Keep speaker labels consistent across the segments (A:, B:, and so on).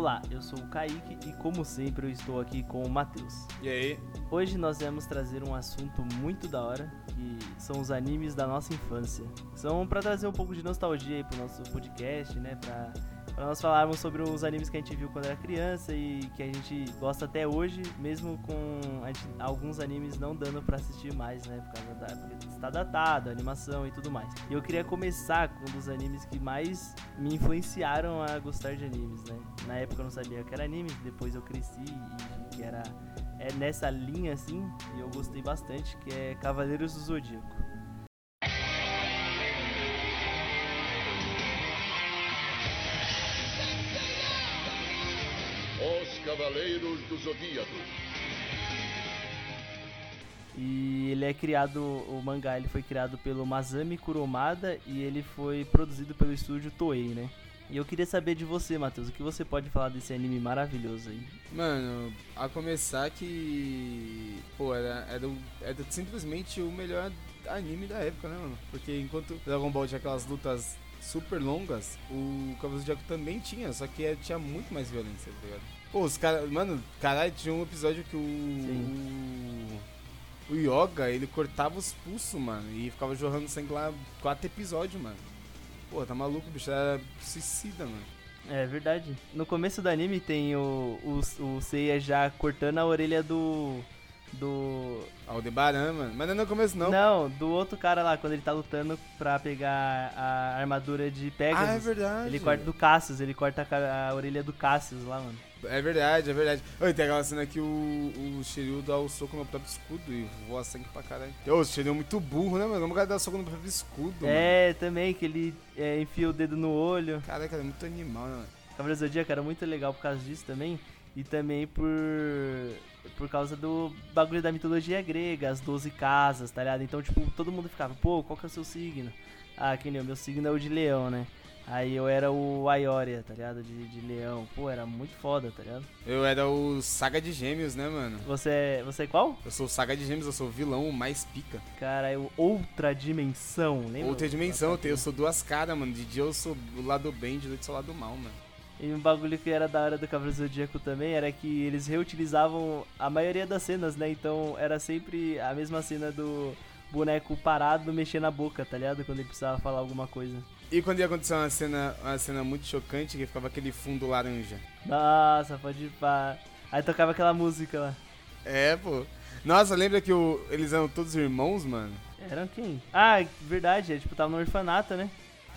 A: Olá, eu sou o Kaique e como sempre eu estou aqui com o Matheus.
B: E aí?
A: Hoje nós vamos trazer um assunto muito da hora, que são os animes da nossa infância. São para trazer um pouco de nostalgia aí pro nosso podcast, né, nós falarmos sobre os animes que a gente viu quando era criança e que a gente gosta até hoje, mesmo com gente, alguns animes não dando para assistir mais, né? Por causa da porque está datado, a animação e tudo mais. E eu queria começar com um dos animes que mais me influenciaram a gostar de animes, né? Na época eu não sabia que era anime, depois eu cresci e que era é nessa linha assim, e eu gostei bastante, que é Cavaleiros do Zodíaco.
C: Cavaleiros do Zodíaco.
A: E ele é criado, o mangá ele foi criado pelo Masami Kuromada e ele foi produzido pelo estúdio Toei, né? E eu queria saber de você, Matheus, o que você pode falar desse anime maravilhoso aí?
B: Mano, a começar que. Pô, era, era, era simplesmente o melhor anime da época, né, mano? Porque enquanto Dragon Ball tinha aquelas lutas super longas, o Cavaleiro Zodíaco também tinha, só que tinha muito mais violência, tá ligado? Pô, os caras. Mano, caralho, tinha um episódio que o. Sim. O, o Yoga, ele cortava os pulsos, mano. E ficava jorrando sangue lá quatro episódios, mano. Pô, tá maluco, o bicho era suicida, mano.
A: É verdade. No começo do anime tem o, o, o Seiya já cortando a orelha do. Do.
B: Aldebaran, mano. Mas não é no começo, não.
A: Não, do outro cara lá, quando ele tá lutando pra pegar a armadura de Pegasus.
B: Ah, é verdade.
A: Ele corta do Cassius, ele corta a, a orelha do Cassius lá, mano.
B: É verdade, é verdade. Oi, tem aquela cena que o, o Shiryu dá o soco no próprio escudo e voa sangue pra caralho. Ô, o Shiryu é muito burro, né, mano? Como o cara dá soco no próprio escudo,
A: É, mano? também, que ele é, enfia o dedo no olho.
B: Caraca, é muito animal, né, mano?
A: Cavaleiro Zodíaco era muito legal por causa disso também. E também por por causa do bagulho da mitologia grega, as 12 casas, tá ligado? Então, tipo, todo mundo ficava, pô, qual que é o seu signo? Ah, que nem o meu signo é o de leão, né? Aí eu era o Aioria, tá ligado? De, de leão. Pô, era muito foda, tá ligado?
B: Eu era o Saga de Gêmeos, né, mano?
A: Você é. Você é qual?
B: Eu sou o Saga de Gêmeos, eu sou o vilão mais pica.
A: Cara, eu outra dimensão, lembra?
B: Outra dimensão, eu, eu sou duas caras, mano. De dia eu sou o lado bem, de noite eu sou o lado mal, mano.
A: E um bagulho que era da hora do Cavaleiro Zodíaco também era que eles reutilizavam a maioria das cenas, né? Então era sempre a mesma cena do boneco parado mexendo a boca, tá ligado? Quando ele precisava falar alguma coisa.
B: E quando ia acontecer uma cena, uma cena muito chocante, que ficava aquele fundo laranja.
A: Nossa, pode ir pá. Aí tocava aquela música lá.
B: É, pô. Nossa, lembra que o, eles eram todos irmãos, mano?
A: Eram quem? Ah, verdade, é, tipo, tava no orfanato, né?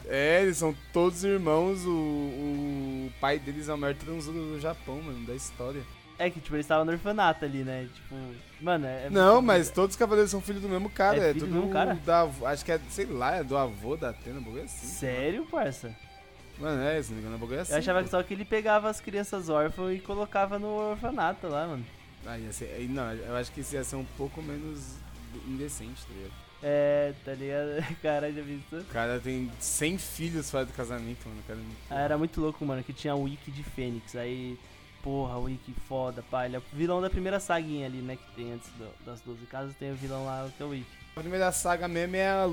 B: É, eles são todos irmãos, o, o pai deles é o maior transudo do Japão, mano, da história.
A: É que, tipo, eles estavam no orfanato ali, né? Tipo, mano, é.
B: Não, mas todos os cavaleiros são filhos do mesmo cara.
A: É,
B: é tudo
A: do mesmo cara?
B: Da, acho que é, sei lá, é do avô da Atena, um bagulho assim.
A: Sério, parça?
B: Mano, é, se não me engano, é bagulho assim.
A: Eu achava
B: pô.
A: que só que ele pegava as crianças órfãs e colocava no orfanato lá, mano.
B: Ah, ia ser, não, eu acho que isso ia ser um pouco menos indecente, tá ligado?
A: É, tá ligado? Cara, já viu isso?
B: O cara tem 100 filhos fora do casamento, mano. Cara, é muito
A: ah, era muito louco, mano, que tinha o Wiki de Fênix. Aí porra, o Ikki foda, pá. Ele é o vilão da primeira saguinha ali, né? Que tem antes do, das 12 casas, tem o vilão lá que é o Ikki.
B: A primeira saga mesmo é a,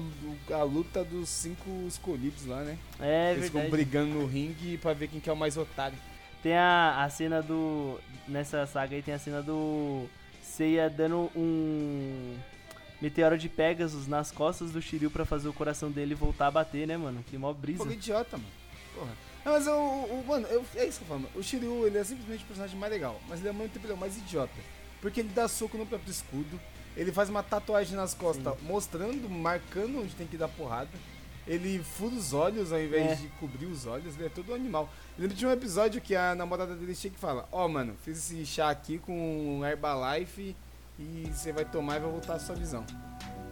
B: a, luta dos cinco escolhidos lá, né?
A: É,
B: Eles
A: verdade.
B: ficam brigando no ringue pra ver quem que é o mais otário.
A: Tem a, a cena do. Nessa saga aí tem a cena do. Seiya dando um. Meteoro de Pegasus nas costas do Shiryu pra fazer o coração dele voltar a bater, né, mano? Que mó brisa.
B: Pô, idiota, mano. Porra. Não, mas o, o mano, eu, é isso que eu falo. O Shiryu, ele é simplesmente o personagem mais legal, mas ele é muito tempo mais idiota. Porque ele dá soco no próprio escudo, ele faz uma tatuagem nas costas, Sim. mostrando, marcando onde tem que dar porrada. Ele fura os olhos ao invés é. de cobrir os olhos, ele é todo animal. Eu lembro de um episódio que a namorada dele chega e fala: Ó, oh, mano, fiz esse chá aqui com Herbalife e você vai tomar e vai voltar a sua visão.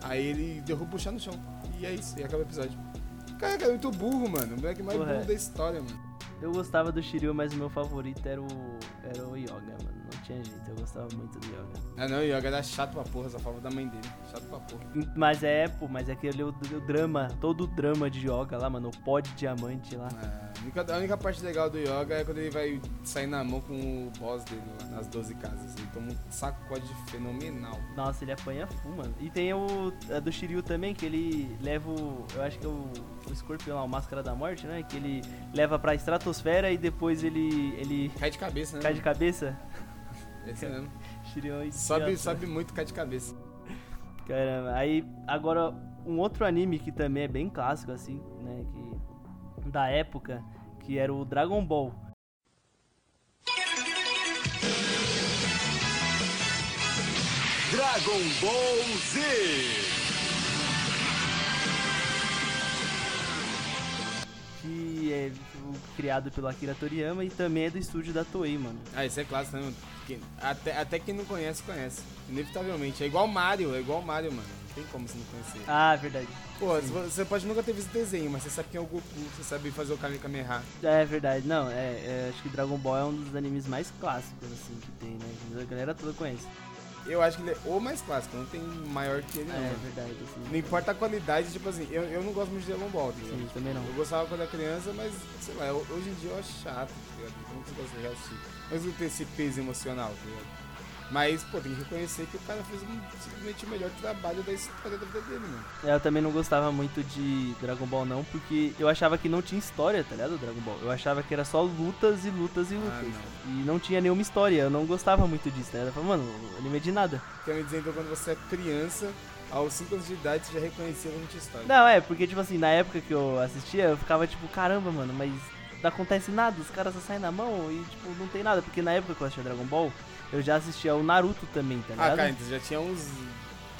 B: Aí ele derruba o chá no chão. E é isso, e acaba o episódio. Cara, é muito burro, mano. O moleque mais Porra, burro da história, mano.
A: Eu gostava do Shiryu, mas o meu favorito era o, era o Yoga, mano. Gostava muito do Yoga.
B: Ah não, o Yoga era chato pra porra, só falava da mãe dele. Chato pra porra.
A: Mas é, pô, mas é aquele o, o drama, todo o drama de Yoga lá, mano, o pó de diamante lá.
B: Ah, a, única, a única parte legal do Yoga é quando ele vai sair na mão com o boss dele lá nas 12 casas. Ele toma um sacode fenomenal.
A: Nossa, ele apanha full, mano. E tem o a do Shiryu também, que ele leva o. Eu acho que é o, o escorpião lá, o Máscara da Morte, né? Que ele leva pra estratosfera e depois ele. ele
B: Cai de cabeça, né?
A: cai de cabeça.
B: Esse mesmo.
A: Shiryu é
B: Sobe,
A: idiota.
B: sobe muito, cai de cabeça.
A: Caramba, aí agora um outro anime que também é bem clássico, assim, né? Que, da época, que era o Dragon Ball.
C: Dragon Ball Z.
A: Que é criado pelo Akira Toriyama e também é do estúdio da Toei, mano.
B: Ah, isso é clássico, né? até, até quem não conhece, conhece. Inevitavelmente. É igual Mario, é igual Mario, mano. Não tem como você não conhecer.
A: Ah, verdade.
B: Pô, você pode nunca ter visto desenho, mas você sabe quem é o Goku, você sabe fazer o Kamehameha.
A: É verdade, não, é, é, acho que Dragon Ball é um dos animes mais clássicos, assim, que tem, né? A galera toda conhece.
B: Eu acho que ele é o mais clássico, não tem maior que ele, não.
A: É verdade, assim.
B: Não importa a qualidade, tipo assim, eu, eu não gosto muito de Dragon Ball, tá?
A: Sim, também não.
B: Eu gostava quando era criança, mas, sei lá, hoje em dia eu acho chato, tá ligado? Eu não consigo assistir. Mas não tem esse peso emocional, tá ligado? Mas, pô, tem que reconhecer que o cara fez um, simplesmente o melhor trabalho da história da vida dele, mano.
A: Eu também não gostava muito de Dragon Ball não, porque eu achava que não tinha história, tá ligado? Dragon Ball. Eu achava que era só lutas e lutas e lutas.
B: Ah,
A: e não tinha nenhuma história, eu não gostava muito disso, tá ligado? Eu falava, mano, anime é de nada.
B: Quer me dizer, então, quando você é criança, aos 5 anos de idade, você já reconhecia não tinha história.
A: Não, é, porque tipo assim, na época que eu assistia, eu ficava tipo, caramba, mano, mas não acontece nada, os caras só saem na mão e tipo, não tem nada. Porque na época que eu assistia Dragon Ball, eu já assistia o Naruto também, tá ligado?
B: Ah, cara, então já tinha uns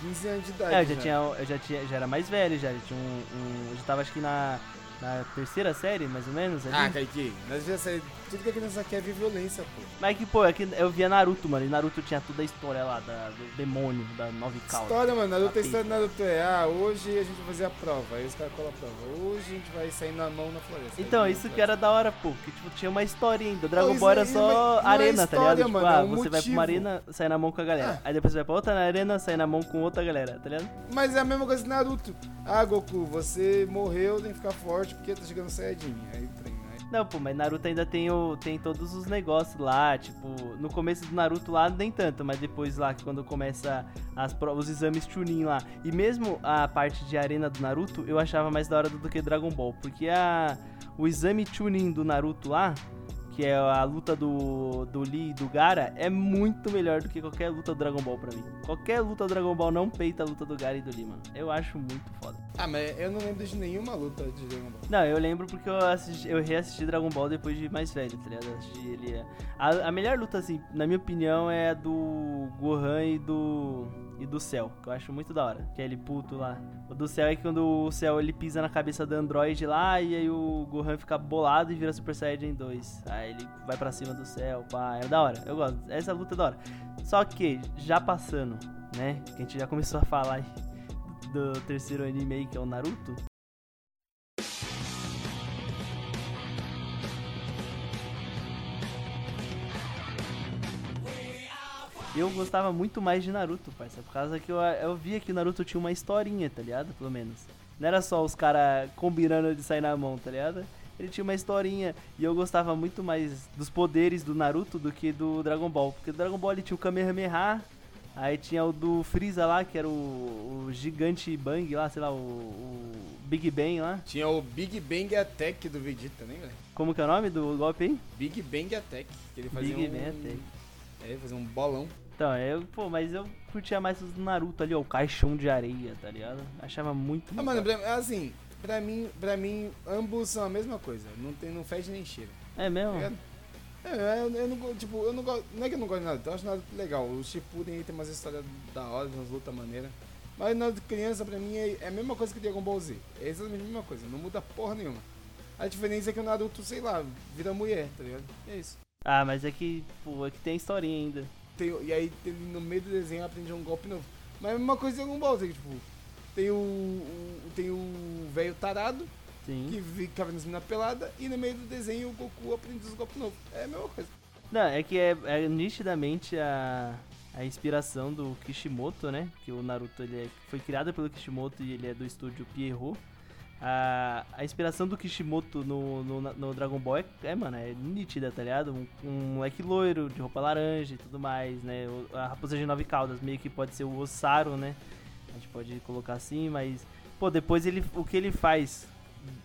B: 15 anos de idade.
A: É, eu já tinha, eu já tinha, já era mais velho, já, já tinha um, um- eu já tava acho que na, na terceira série, mais ou menos, ali.
B: Ah, Kaique, nós já sei, tudo que a criança quer é ver violência, pô.
A: Mas que, pô, é que eu via Naruto, mano, e Naruto tinha toda a história lá, da, do demônio, da nove caudas.
B: História, mano, Naruto, a história do Naruto é, ah, hoje a gente vai fazer a prova, aí os caras colam a prova. Hoje a gente vai sair na mão na floresta.
A: Então, isso
B: na
A: que era da hora, pô, que tipo, tinha uma história ainda. Dragon Ball era
B: aí,
A: só
B: não é
A: arena, tá
B: história,
A: ligado? Tipo,
B: mano,
A: ah,
B: é um
A: você vai pra uma
B: motivo.
A: arena, sai na mão com a galera.
B: É.
A: Aí depois você vai pra outra arena, sai na mão com outra galera, tá ligado?
B: Mas é a mesma coisa que Naruto. Ah, Goku, você morreu, tem que ficar forte porque tá chegando Saiyajin. Aí treina. Aí...
A: Não, pô, mas Naruto ainda tem, o, tem todos os negócios lá, tipo, no começo do Naruto lá nem tanto, mas depois lá, quando começa as, os exames Chunin lá, e mesmo a parte de arena do Naruto, eu achava mais da hora do que Dragon Ball, porque a, o exame Chunin do Naruto lá, que é a luta do, do Lee e do Gara, é muito melhor do que qualquer luta do Dragon Ball pra mim. Qualquer luta do Dragon Ball não peita a luta do Gara e do Lee, mano. Eu acho muito foda.
B: Ah, mas eu não lembro de nenhuma luta de Dragon Ball.
A: Não, eu lembro porque eu, assisti, eu reassisti Dragon Ball depois de mais velho, tá ligado? Eu ele. é- A, a melhor luta, assim, na minha opinião, é a do Gohan e do. E do Cell, que eu acho muito da hora. Que é ele puto lá. O do Cell é quando o Cell ele pisa na cabeça do Android lá e aí o Gohan fica bolado e vira Super Saiyajin 2. Aí ele vai pra cima do Cell, pá. É da hora, eu gosto. Essa luta é da hora. Só que, já passando, né? Que a gente já começou a falar do terceiro anime aí, que é o Naruto. Eu gostava muito mais de Naruto, parça. Por causa que eu, eu via que Naruto tinha uma historinha, tá ligado? Pelo menos. Não era só os caras combinando de sair na mão, tá ligado? Ele tinha uma historinha. E eu gostava muito mais dos poderes do Naruto do que do Dragon Ball. Porque o Dragon Ball ele tinha o Kamehameha. Aí tinha o do Freeza lá, que era o, o gigante Bang lá, sei lá, o, o Big Bang lá.
B: Tinha o Big Bang Attack do Vegeta, lembra?
A: Como que é o nome do golpe aí?
B: Big Bang Attack. Que ele fazia
A: Big
B: um...
A: Bang Attack.
B: É, ele fazia um bolão.
A: Então, eu, pô, mas eu curtia mais os Naruto ali, ó, o caixão de areia, tá ligado? Achava muito.
B: Ah, mano, pra, assim, pra mim, pra mim, ambos são a mesma coisa. Não, tem, não fede nem cheira.
A: É mesmo?
B: Tá? É, eu, eu não, tipo, eu não gosto. Não é que eu não gosto de Naruto, eu acho Naruto legal. O Shippuden aí tem umas histórias da hora, umas lutas maneiras. Mas Naruto criança, pra mim, é, é a mesma coisa que Dragon Ball Z. É exatamente a mesma coisa, não muda porra nenhuma. A diferença é que o Naruto, sei lá, vira mulher, tá ligado? É isso.
A: Ah, mas é que, pô, é que tem historinha ainda.
B: Tem, e aí no meio do desenho aprende um golpe novo. Mas é a mesma coisa Dragon Ball Z, que, tipo, tem o. o- tem o velho tarado que
A: Sim.
B: fica vendo as meninas pelada e no meio do desenho o Goku aprende os golpes novos. É a mesma coisa.
A: Não, é que é, é nitidamente a, a inspiração do Kishimoto, né? Que o Naruto ele é- foi criado pelo Kishimoto e ele é do estúdio Pierrot. A, a inspiração do Kishimoto no, no, no Dragon Ball é, é, mano, é nítida, tá ligado? Um, um moleque loiro, de roupa laranja e tudo mais, né? A raposa de nove caudas meio que pode ser o Osaru, né? A gente pode colocar assim, mas... Pô, depois ele, o que ele faz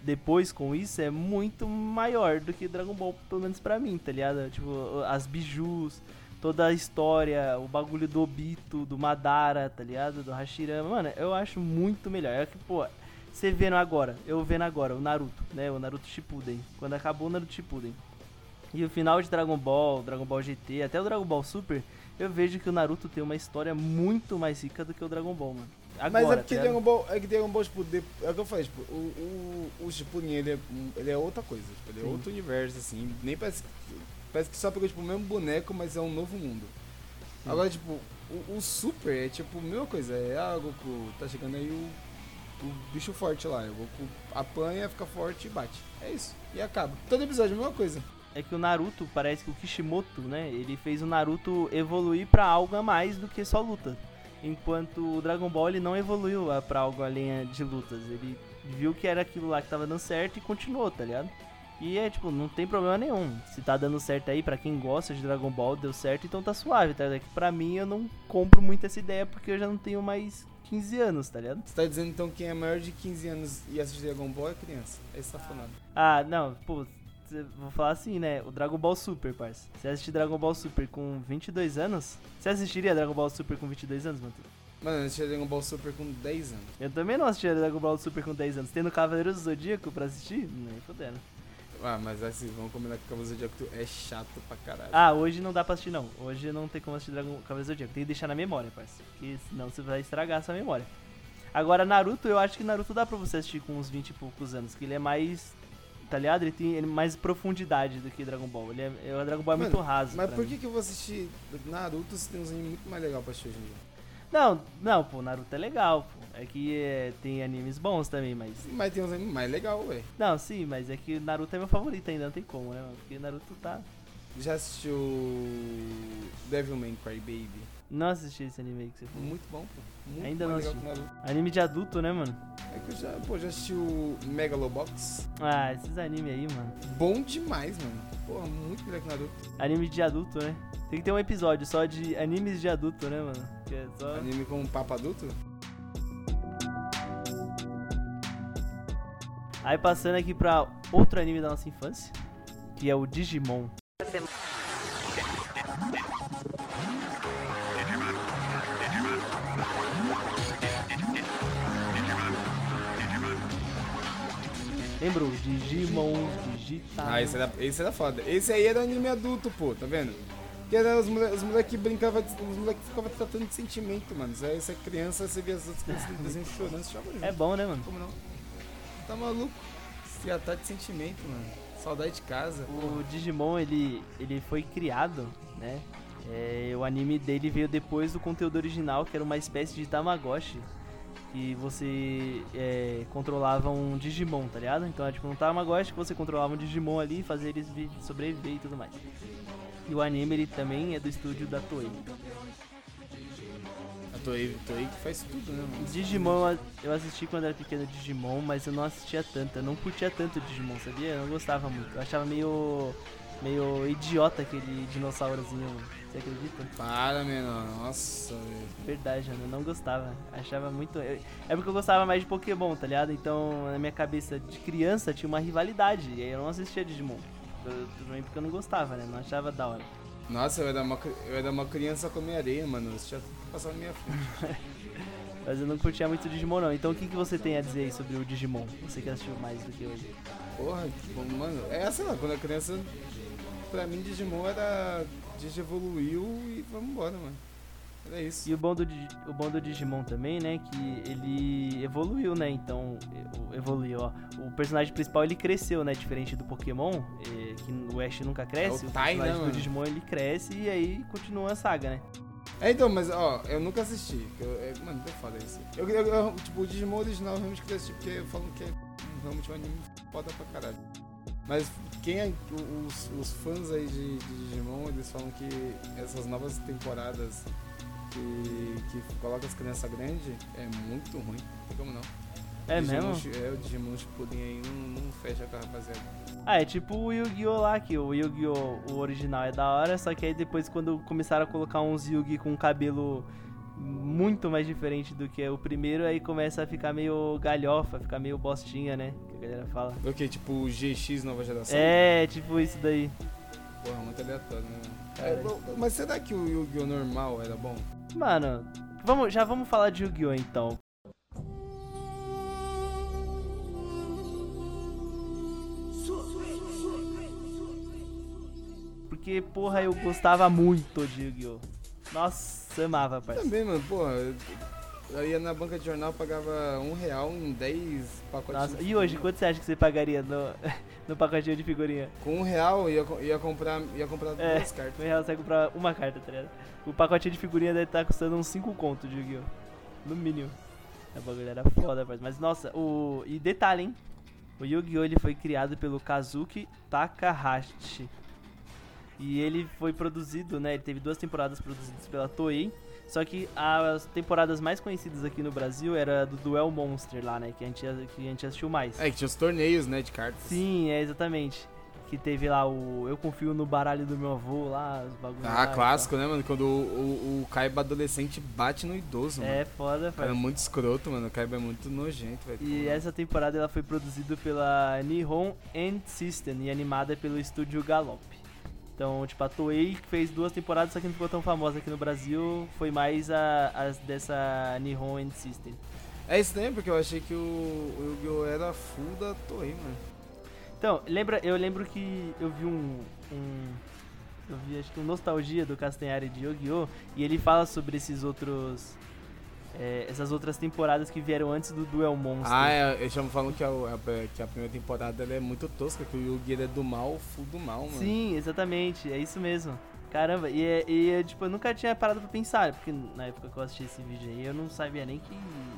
A: depois com isso é muito maior do que Dragon Ball, pelo menos pra mim, tá ligado? Tipo, as bijus, toda a história, o bagulho do Obito, do Madara, tá ligado? Do Hashirama, mano, eu acho muito melhor. É que, pô, você vendo agora, eu vendo agora, o Naruto, né? O Naruto Shippuden, quando acabou o Naruto Shippuden. E o final de Dragon Ball, Dragon Ball GT, até o Dragon Ball Super, eu vejo que o Naruto tem uma história muito mais rica do que o Dragon Ball, mano. Agora,
B: Mas é
A: tá
B: porque
A: ligado?
B: Dragon Ball, é que Dragon Ball, tipo, de- é o que eu falei, tipo, o, o, o Shippuden, ele é, ele é outra coisa, tipo, ele é
A: Sim.
B: outro universo, assim, nem parece, parece que só pegou, tipo, o mesmo boneco, mas é um novo mundo.
A: Sim.
B: Agora, tipo, o, o Super é, tipo, a mesma coisa, é, ah, Goku, tá chegando aí o, o bicho forte lá, o Goku apanha, fica forte e bate, é isso, e acaba. Todo episódio é a mesma coisa.
A: É que o Naruto, parece que o Kishimoto, né? Ele fez o Naruto evoluir pra algo a mais do que só luta. Enquanto o Dragon Ball ele não evoluiu a- pra algo além de lutas. Ele viu que era aquilo lá que tava dando certo e continuou, tá ligado? E é tipo, não tem problema nenhum. Se tá dando certo aí, pra quem gosta de Dragon Ball, deu certo, então tá suave, tá? É que pra mim eu não compro muito essa ideia porque eu já não tenho mais 15 anos, tá ligado?
B: Você tá dizendo, então, que quem é maior de 15 anos e assiste Dragon Ball é criança, é isso que você tá falando.
A: Ah, não, pô, vou falar assim, né? O Dragon Ball Super, parça. Você assistir Dragon Ball Super com 22 anos? Você assistiria Dragon Ball Super com 22 anos, mano?
B: Mano, eu assisti Dragon Ball Super com 10 anos.
A: Eu também não assistiria Dragon Ball Super com 10 anos. Tendo Cavaleiro do Zodíaco pra assistir? Nem fodendo.
B: Ah, mas assim, vamos combinar que o Cavaleiro do Zodíaco é chato pra caralho.
A: Ah, hoje não dá pra assistir, não. Hoje não tem como assistir Dragon Cavaleiro do Zodíaco. Tem que deixar na memória, parça. Porque senão você vai estragar essa memória. Agora, Naruto, eu acho que Naruto dá pra você assistir com uns 20 e poucos anos. Que ele é mais... Tá ligado? Ele tem ele mais profundidade do que Dragon Ball. Ele é, o Dragon Ball é
B: Mano,
A: muito raso.
B: mas
A: pra
B: por
A: mim.
B: que, que eu vou assistir Naruto se tem uns animes muito mais legal pra assistir hoje em dia?
A: Não, não, pô, Naruto é legal, pô. É que é, tem animes bons também, mas.
B: Mas tem uns animes mais legal, ué.
A: Não, sim, mas é que Naruto é meu favorito ainda, não tem como, né, mano? Porque Naruto tá.
B: Já assistiu Devilman Crybaby?
A: Não assisti esse anime aí que você falou.
B: Muito bom, pô. Muito
A: Ainda não
B: Naruto.
A: Anime de adulto, né, mano?
B: É que eu já, pô, já assisti o Megalobox.
A: Ah, esses animes aí, mano.
B: Bom demais, mano. Porra, muito melhor que Naruto.
A: Anime de adulto, né? Tem que ter um episódio só de animes de adulto, né, mano? É só.
B: Anime com papo adulto?
A: Aí passando aqui pra outro anime da nossa infância, que é o Digimon. Lembrou? Digimon, Digital.
B: Ah, esse era, esse era foda. Esse aí era anime adulto, pô, tá vendo? Que era os moleques moleque brincavam, os moleques ficavam tratando de sentimento, mano. Aí, Essa criança, você via as outras crianças no desenho chorando, você chorava junto.
A: É bom, né, mano?
B: Como não? Tá maluco? Se tratar de sentimento, mano. Saudade de casa.
A: O Digimon, ele, ele foi criado, né? É, o anime dele veio depois do conteúdo original, que era uma espécie de Tamagotchi. Que você é, controlava um Digimon, tá ligado? Então é tipo um Tamagotchi que você controlava um Digimon ali, fazia eles vi- sobreviver e tudo mais. E o anime ele também é do estúdio da Toei.
B: A Toei, Toei que faz tudo, né, mano?
A: Digimon eu- eu assisti quando era pequeno Digimon, mas eu não assistia tanto, eu não curtia tanto Digimon, sabia? Eu não gostava muito. Eu achava meio. meio idiota aquele dinossaurozinho, você acredita?
B: Para, menor. Nossa, velho.
A: Verdade, mano, eu não gostava. Achava muito. eu- É porque eu gostava mais de Pokémon, tá ligado? Então, na minha cabeça de criança tinha uma rivalidade. E aí eu não assistia Digimon. Também porque eu não gostava, né? Não achava da hora.
B: Nossa, eu era uma, eu era uma criança com areia, mano. Você já passou na minha frente.
A: Mas eu não curtia muito Digimon, não. Então, o que, que você tem a dizer aí sobre o Digimon? Você que assistiu mais do que hoje.
B: Porra, bom, mano. É, sei lá, quando eu era criança, pra mim Digimon era. Digievoluiu e vamos embora, mano. Era isso.
A: E o bom, do, o bom do Digimon também, né? Que ele evoluiu, né? Então, evoluiu, ó. O personagem principal ele cresceu, né? Diferente do Pokémon, eh, que o Ash nunca cresce.
B: É o
A: o
B: Tai, né,
A: personagem do
B: mano?
A: Digimon ele cresce e aí continua a saga, né?
B: É, então, mas ó, eu nunca assisti. Eu, é, mano, é foda isso. Eu, eu, eu- tipo, o Digimon original eu realmente queria assistir, porque falo que é realmente um anime foda pra caralho. Mas quem é, os, os fãs aí de, de Digimon, eles falam que essas novas temporadas que, que coloca as crianças grandes é muito ruim. Não tem como não.
A: É
B: Digimon,
A: mesmo?
B: É, o Digimon Shippuden aí não, não fecha com a rapaziada.
A: Ah, é tipo o Yu-Gi-Oh! lá, que o Yu-Gi-Oh! o original é da hora, só que aí depois quando começaram a colocar uns Yu-Gi com cabelo muito mais diferente do que o primeiro, aí começa a ficar meio galhofa, ficar meio bostinha, né? Que a galera fala.
B: O que? Tipo o GX nova geração?
A: É, tipo isso daí.
B: Porra, muito aleatório, né? É, mas será que o Yu-Gi-Oh! normal era bom?
A: Mano, vamos, já vamos falar de Yu-Gi-Oh! então. Porque, porra, eu gostava muito de Yu-Gi-Oh! Nossa, amava, parceiro.
B: Também, mano, porra. Eu- ia na banca de jornal, pagava um real em 10 pacotinhos.
A: Nossa, e hoje, quanto você acha que você pagaria no, no pacotinho de figurinha?
B: Com um real, ia, ia comprar, ia comprar
A: É.
B: duas cartas.
A: No real você vai comprar uma carta, tá ligado? O pacotinho de figurinha deve estar custando uns 5 contos de Yu-Gi-Oh! No mínimo. A bagulho era foda. Mas nossa, o. E detalhe, hein? O Yu-Gi-Oh! ele foi criado pelo Kazuki Takahashi. E ele foi produzido, né? Ele teve duas temporadas produzidas pela Toei. Só que as temporadas mais conhecidas aqui no Brasil era do Duel Monster lá, né? Que a gente, que a gente assistiu mais.
B: É, que tinha os torneios, né, de cartas.
A: Sim, é exatamente. Que teve lá o Eu Confio no Baralho do Meu Avô, lá, os bagulhos. lá
B: Ah,
A: e
B: clássico, né, mano? Quando o, o, o Kaiba adolescente bate no idoso,
A: tal.
B: mano.
A: É foda,
B: é
A: parceiro.
B: muito escroto, mano. O Kaiba é muito nojento, velho.
A: E essa temporada ela foi produzida pela Nihon End System e animada pelo estúdio Gallop. Então, tipo, a Toei que fez duas temporadas, só que não ficou tão famosa aqui no Brasil, foi mais a, as dessa Nihon End System.
B: É estranho, porque eu achei que o, o Yu-Gi-Oh! era full da Toei, mano.
A: Então, lembra, eu lembro que eu vi um, um eu vi acho que um nostalgia do Castanhari de Yu-Gi-Oh! e ele fala sobre esses outros é, essas outras temporadas que vieram antes do Duel Monster.
B: Ah, é, eles chamam falando que a, que a primeira temporada é muito tosca, que o Yu-Gi é do mal, full do mal, mano.
A: Sim, exatamente, é isso mesmo. Caramba, e, é- e é, tipo, eu nunca tinha parado pra pensar, porque na época que eu assisti esse vídeo aí, eu não sabia nem que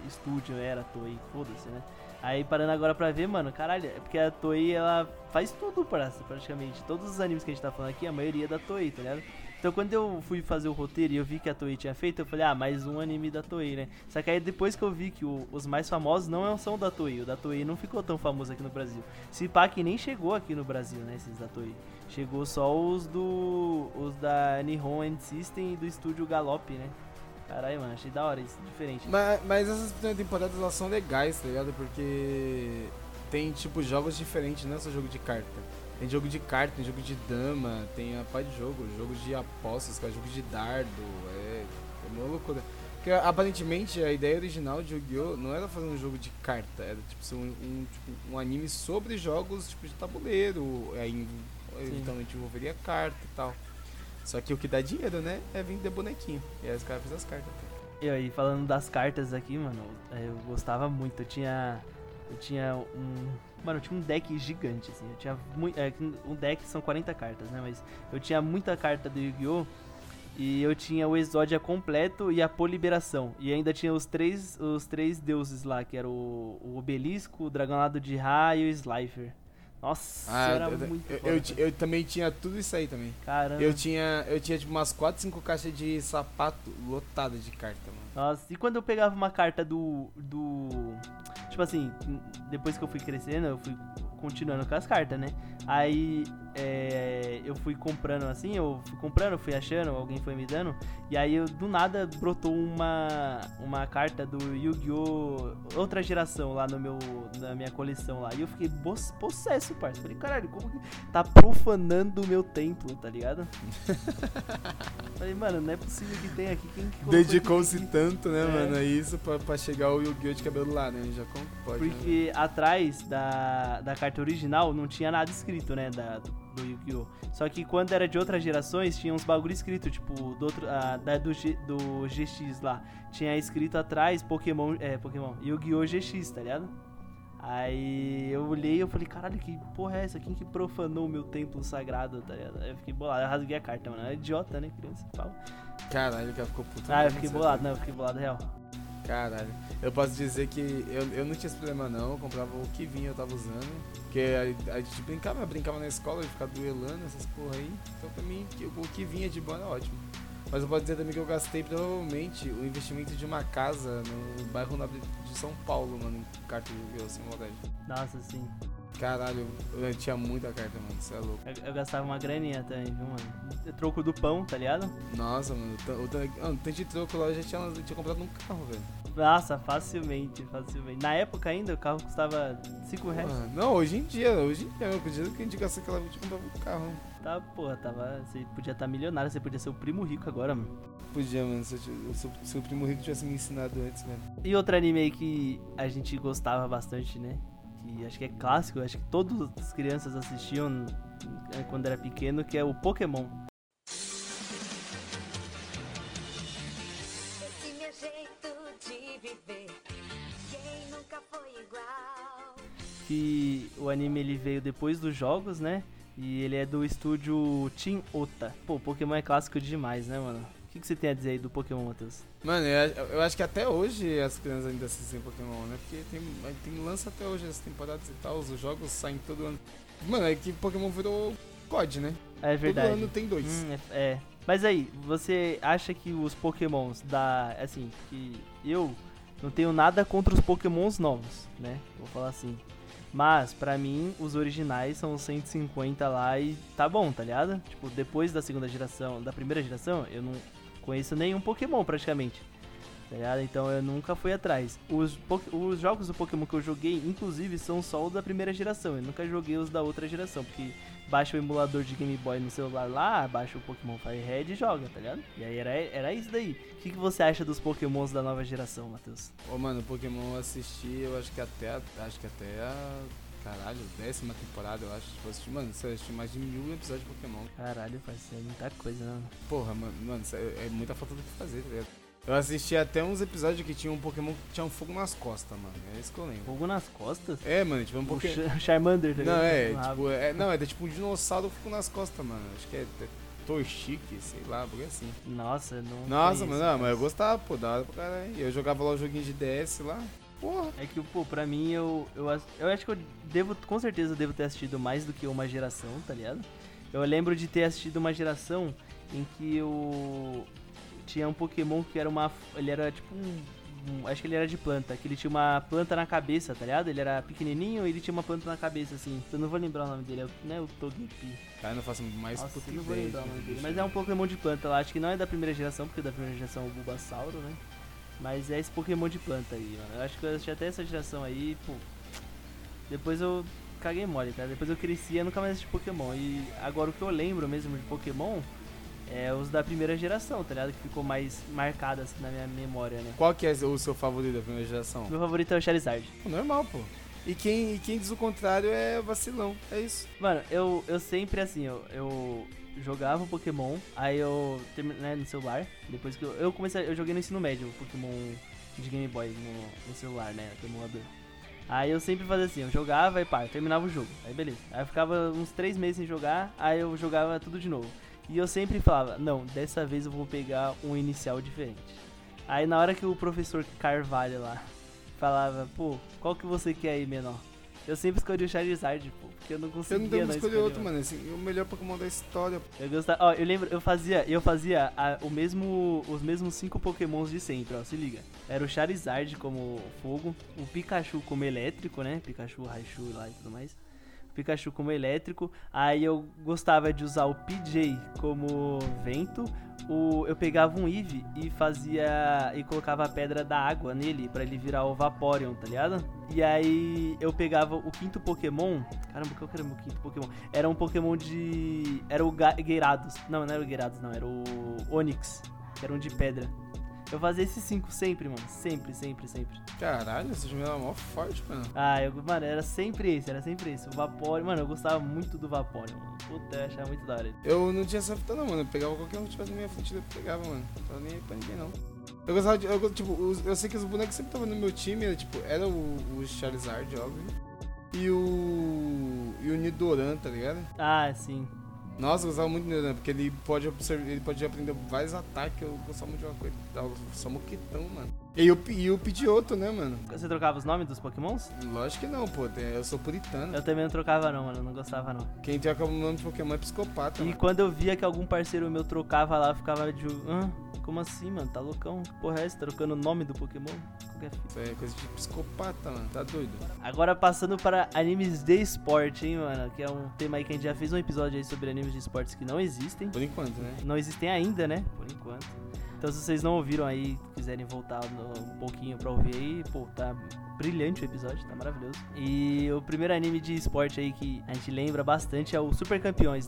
A: estúdio era a Toei, foda-se, né? Aí parando agora pra ver, mano, caralho, é porque a Toei, ela faz tudo pra- praticamente. Todos os animes que a gente tá falando aqui, a maioria é da Toei, tá ligado? Então quando eu fui fazer o roteiro e eu vi que a Toei tinha feito, eu falei, ah, mais um anime da Toei, né? Só que aí depois que eu vi que o- os mais famosos não são da Toei, o da Toei não ficou tão famoso aqui no Brasil. Se pá que nem chegou aqui no Brasil, né, esses da Toei. Chegou só os do. os da Nihon End System e do estúdio Gallop, né? Caralho, mano, achei da hora isso, diferente.
B: Mas, mas essas temporadas elas são legais, tá ligado? Porque tem tipo jogos diferentes, não é só jogo de carta. Tem jogo de carta, tem jogo de dama, tem a pá de jogo, jogo de apostas, cara, jogo de dardo, é, é uma loucura. Porque aparentemente a ideia original de Yu-Gi-Oh! não era fazer um jogo de carta, era tipo ser um, um, tipo, um anime sobre jogos tipo de tabuleiro, aí eventualmente envolveria carta e tal. Só que o que dá dinheiro, né, é vender bonequinho. E aí os caras fazem as cartas.
A: E aí, falando das cartas aqui, mano, é, eu gostava muito. Eu tinha. Eu tinha um. Mano, eu tinha um deck gigante, assim. Eu tinha muito. É, um deck são 40 cartas, né? Mas eu tinha muita carta do Yu-Gi-Oh! E eu tinha o Exódia completo e a Poliberação. E ainda tinha os três, os três deuses lá, que era o, o Obelisco, o Dragonado de Ra e o Slifer. Nossa, era
B: eu,
A: muito
B: eu, eu, eu também tinha tudo isso aí também.
A: Caramba.
B: Eu tinha, eu tinha tipo umas 4, 5 caixas de sapato lotadas de carta, mano.
A: Nossa, e quando eu pegava uma carta do. do. Tipo assim, depois que eu fui crescendo, eu fui continuando com as cartas, né? Aí é, eu fui comprando assim, eu fui comprando, fui achando, alguém foi me dando. E aí eu, do nada brotou uma, uma carta do Yu-Gi-Oh! outra geração lá no meu, na minha coleção lá. E eu fiquei possesso, parça. Falei, caralho, como que tá profanando o meu templo, tá ligado? Falei, mano, não é possível que tenha aqui quem que
B: Dedicou-se tanto, né,
A: É.
B: mano, a isso pra, pra chegar o Yu-Gi-Oh! de cabelo lá, né? Já pode, né?
A: Porque atrás da, da carta original não tinha nada escrito, né? Da, do, do Yu-Gi-Oh! Só que quando era de outras gerações, tinha uns bagulho escrito, tipo, do, outro, ah, da, do, G, do GX lá. Tinha escrito atrás Pokémon. É, Pokémon. Yu-Gi-Oh! GX, tá ligado? Aí eu olhei e eu falei, caralho, que porra é essa? Quem que profanou o meu templo sagrado, tá ligado? Aí eu fiquei bolado, eu rasguei a carta, mano. É idiota, né, criança? que fala.
B: Caralho, cara ficou puto.
A: Ah, eu
B: né,
A: fiquei bolado, não, eu fiquei bolado real.
B: Caralho. Eu posso dizer que eu, eu não tinha esse problema não, eu comprava o que vinha, eu tava usando. Porque a, a gente brincava, brincava na escola, de ficar duelando, essas porra aí. Então pra mim, o que vinha de bom era ótimo. Mas eu posso dizer também que eu gastei provavelmente o investimento de uma casa no bairro de São Paulo, mano, em carta de maldade.
A: Nossa, sim.
B: Caralho, eu tinha muita carta, mano, você é louco.
A: Eu, eu gastava uma graninha também, viu, mano? Troco do pão, tá ligado?
B: Nossa, mano, o tan- o tan- o tanto de troco lá eu já tinha, eu tinha comprado um carro, velho.
A: Nossa, facilmente, facilmente. Na época ainda, o carro custava 5 reais.
B: Não, hoje em dia, hoje em dia, eu podia que a gente gastou aquela gente comprava um carro.
A: Tá, porra, tava. Você podia estar milionário, você podia ser o primo rico agora, mano.
B: Podia, mano, se, eu se, o- se o primo rico tivesse me ensinado antes, velho.
A: E outro anime aí que a gente gostava bastante, né? Que acho que é clássico, acho que todas as crianças assistiam eh, quando era pequeno, que é o Pokémon. Que o anime ele veio depois dos jogos, né? E ele é do estúdio Team Ota. Pô, Pokémon é clássico demais, né, mano? O que, que você tem a dizer aí do Pokémon, Matheus?
B: Mano, eu, eu acho que até hoje as crianças ainda assistem Pokémon, né? Porque tem, tem lança até hoje as temporadas e tal, os jogos saem todo ano. Mano, é que Pokémon virou COD, né?
A: É verdade.
B: Todo ano tem dois.
A: Hum, é, é. Mas aí, você acha que os Pokémons da. Assim, que eu não tenho nada contra os Pokémons novos, né? Vou falar assim. Mas, pra mim, os originais são 150 lá e tá bom, tá ligado? Tipo, depois da segunda geração, da primeira geração, eu não conheço nenhum Pokémon praticamente. Tá ligado? Então eu nunca fui atrás. Os, os jogos do Pokémon que eu joguei, inclusive, são só os da primeira geração. Eu nunca joguei os da outra geração, porque baixa o emulador de Game Boy no celular lá, baixa o Pokémon Fire Red e joga, tá ligado? E aí era, era isso daí. O que, que você acha dos Pokémons da nova geração, Matheus?
B: Ô, mano, Pokémon eu assisti, eu acho que até acho que até a. Caralho, décima temporada, eu acho. Tipo, assisti, mano, você assistiu mais de mil episódios de Pokémon.
A: Caralho, faz é muita coisa, né? mano?
B: Porra, mano, mano, é, é muita falta do que fazer, tá ligado? Eu assisti até uns episódios que tinha um Pokémon que tinha um fogo nas costas, mano. É isso que eu lembro.
A: Fogo nas costas?
B: É, mano, tipo, um
A: O
B: Pokémon.
A: Char- Charmander, tá
B: Não, é, tipo, é, não, é tipo um dinossauro com fogo nas costas, mano. Acho que é, é Torchique, sei lá, porque assim.
A: Nossa, não.
B: Nossa, mano, não, mas eu gostava, pô, da hora pra caralho. E Eu jogava lá o joguinho de DS lá. Porra.
A: É que, pô, pra mim, eu, eu, eu acho que eu devo, com certeza, eu devo ter assistido mais do que uma geração, tá ligado? Eu lembro de ter assistido uma geração em que eu tinha um Pokémon que era uma. Ele era tipo um. um- acho que ele era de planta, que ele tinha uma planta na cabeça, tá ligado? Ele era pequenininho e ele tinha uma planta na cabeça, assim. Eu não vou lembrar o nome dele, é o- não é o Togepi.
B: Cara, eu não faço mais
A: Nossa,
B: puta
A: eu não vou lembrar o
B: de
A: nome dele. Mas é um Pokémon de planta lá, acho que não é da primeira geração, porque da primeira geração é o Bulbasauro, né? Mas é esse Pokémon de planta aí, mano. Eu acho que eu assisti até essa geração aí, pô. Depois eu caguei mole, tá? Depois eu cresci e nunca mais assisti Pokémon. E agora o que eu lembro mesmo de Pokémon é os da primeira geração, tá ligado? Que ficou mais marcado assim na minha memória, né?
B: Qual que é o seu favorito da primeira geração?
A: Meu favorito é o Charizard.
B: Pô, normal, pô. E quem, e quem diz o contrário é vacilão. É isso.
A: Mano, eu, eu sempre assim, eu, eu jogava Pokémon, aí eu terminei né, no celular, depois que eu, eu comecei, eu joguei no ensino médio, Pokémon de Game Boy no, no celular, né, no emulador. Aí eu sempre fazia assim, eu jogava e pá, terminava o jogo, aí beleza. Aí eu ficava uns três meses sem jogar, aí eu jogava tudo de novo. E eu sempre falava, não, dessa vez eu vou pegar um inicial diferente. Aí na hora que o professor Carvalho lá falava, pô, qual que você quer aí, menor? Eu sempre escolhi o Charizard, pô, eu não
B: Eu
A: conseguia
B: não devo
A: não
B: escolher
A: escolher
B: outro, mano. Assim, o melhor Pokémon da história.
A: eu gostava, ó, eu lembro, eu fazia, eu fazia a- o mesmo, os mesmos cinco pokémons de sempre, ó, se liga. Era o Charizard como fogo, o Pikachu como elétrico, né, Pikachu, Raichu lá e tudo mais. Pikachu como elétrico, aí eu gostava de usar o PJ como vento, o, eu pegava um Eevee e fazia, e colocava a pedra da água nele pra ele virar o Vaporeon, tá ligado? E aí eu pegava o quinto Pokémon, caramba, qual que era o meu quinto Pokémon? Era um Pokémon de. Era o Ga- Gyarados. Não, não era o Gyarados, não. Era o Onix. Que era um de pedra. Eu fazia esses cinco sempre, mano. Sempre, sempre, sempre.
B: Caralho, esse jogo era mó forte, mano.
A: Ah, eu, mano, era sempre esse, era sempre esse. O Vaporeon. Mano, eu gostava muito do Vaporeon, mano. Puta, eu achava muito da hora.
B: Eu não tinha essa fita não, mano. Eu pegava qualquer um que tivesse na minha frente, eu pegava, mano. Não tava nem aí pra ninguém, não. Eu gostava de. Eu, tipo, os- eu sei que os bonecos sempre estavam no meu time, era, tipo, era o, o Charizard, óbvio. E o. E o Nidoran, tá ligado?
A: Ah, sim.
B: Nossa, eu gostava muito dele, né? Porque ele pode, observar, ele pode aprender vários ataques. Eu gostava muito de ele. Tava só moquetão, mano. E o, e o Pidgeotto, né, mano?
A: Você trocava os nomes dos pokémons?
B: Lógico que não, pô. Eu sou puritano.
A: Eu também não trocava não, mano. eu Não gostava não.
B: Quem troca o nome de Pokémon é psicopata,
A: E
B: mano.
A: quando eu via que algum parceiro meu trocava lá, eu ficava de. Hã? Como assim, mano? Tá loucão? Que porra é essa? Trocando o nome do Pokémon? Qualquer fita.
B: Isso é coisa de psicopata, mano. Tá doido.
A: Agora passando para animes de esporte, hein, mano? Que é um tema aí que a gente já fez um episódio aí sobre animes de esportes que não existem.
B: Por enquanto, né?
A: Não existem ainda, né? Por enquanto. Então se vocês não ouviram aí, quiserem voltar no- um pouquinho pra ouvir aí, pô, tá brilhante o episódio, tá maravilhoso. E o primeiro anime de esporte aí que a gente lembra bastante é o Super Campeões.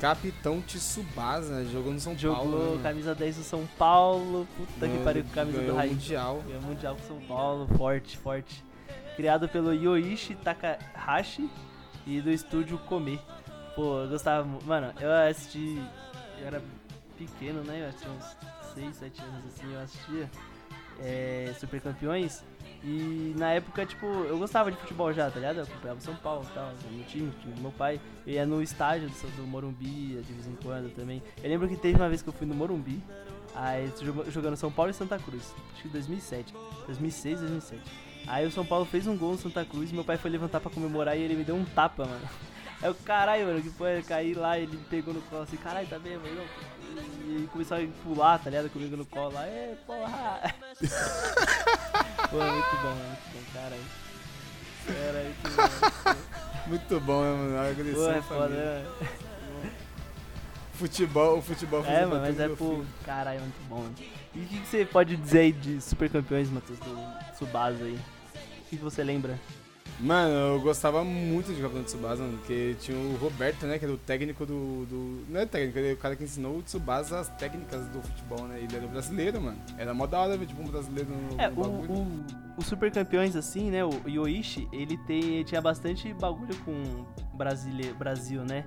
B: Capitão Tsubasa jogou no São
A: Jogou
B: Paulo. né,
A: camisa 10 do São Paulo. Puta que
B: mano?
A: pariu, camisa
B: Ganhou
A: do
B: o
A: Raiz.
B: Mundial.
A: Ganhou Mundial com São Paulo, forte, forte. Criado pelo Yoichi Takahashi e do estúdio Komi. Pô, eu gostava. Mano, eu assisti. Eu era pequeno, né? Eu que tinha uns 6, 7 anos assim, eu assistia é, Super Campeões. E na época, tipo, eu gostava de futebol já, tá ligado? Eu acompanhava São Paulo e tal, no time, time do meu pai. Eu ia no estádio do, do Morumbi de vez em quando também. Eu lembro que teve uma vez que eu fui no Morumbi, aí jogando São Paulo e Santa Cruz. Acho que 2007. 2006, 2007. Aí o São Paulo fez um gol no Santa Cruz, meu pai foi levantar pra comemorar e ele me deu um tapa, mano. Aí eu, caralho, mano, que foi? Caí lá, ele me pegou no colo assim, caralho, tá bem, mano? E começou a pular, tá ligado? Comigo no colo lá, é, porra! Pô, muito bom, muito bom, caralho. Caralho, que bom.
B: Muito bom, né, mano? Agressão
A: Pô, é foda, né?
B: Futebol, o futebol
A: É, mano, mas é
B: filho.
A: caralho, muito bom. Mano. E o que, que você pode dizer aí de super campeões, Matheus, do Tsubasa aí? O que, que você lembra?
B: Mano, eu gostava muito de Capitão Tsubasa, mano, porque tinha o Roberto, né, que era o técnico do, do... Não é técnico, ele é o cara que ensinou o Tsubasa as técnicas do futebol, né? Ele era brasileiro, mano. Era mó da hora ver, tipo, um brasileiro no,
A: É,
B: no
A: o,
B: bagulho.
A: o, o Super Campeões, assim, né? O Yoichi, ele tem, tinha bastante bagulho com Brasile, Brasil, né?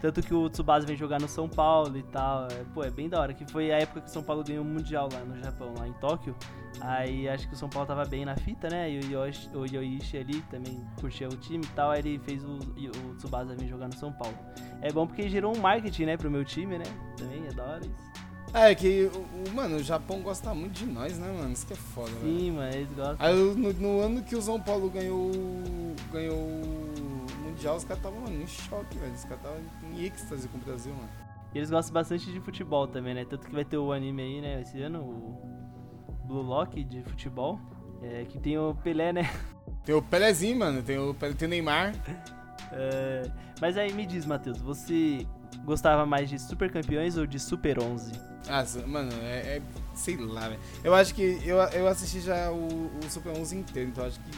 A: Tanto que o Tsubasa vem jogar no São Paulo e tal. É, pô, é bem da hora. Que foi a época que o São Paulo ganhou o Mundial lá no Japão, lá em Tóquio. Aí acho que o São Paulo tava bem na fita, né? E o Yoshi, o Yoichi ali também curtia o time e tal. Aí ele fez o, o Tsubasa vir jogar no São Paulo. É bom porque gerou um marketing, né, pro meu time, né? Também é da hora isso.
B: É, que, mano, o Japão gosta muito de nós, né, mano? Isso que é foda, velho.
A: Sim, mano, eles gostam.
B: Aí no, no ano que o São Paulo ganhou, ganhou Mundial, os caras estavam, em choque, velho. Os caras estavam em êxtase com o Brasil, mano.
A: E eles gostam bastante de futebol também, né? Tanto que vai ter o anime aí, né, esse ano, o Blue Lock de futebol. É, que tem o Pelé, né?
B: Tem o Pelezinho, mano. Tem o, tem o Neymar.
A: É, mas aí me diz, Matheus, você gostava mais de Super Campeões ou de Super 11?
B: Ah, mano, é, é- sei lá, velho. Eu acho que eu, eu assisti já o, o Super 11 inteiro, então acho que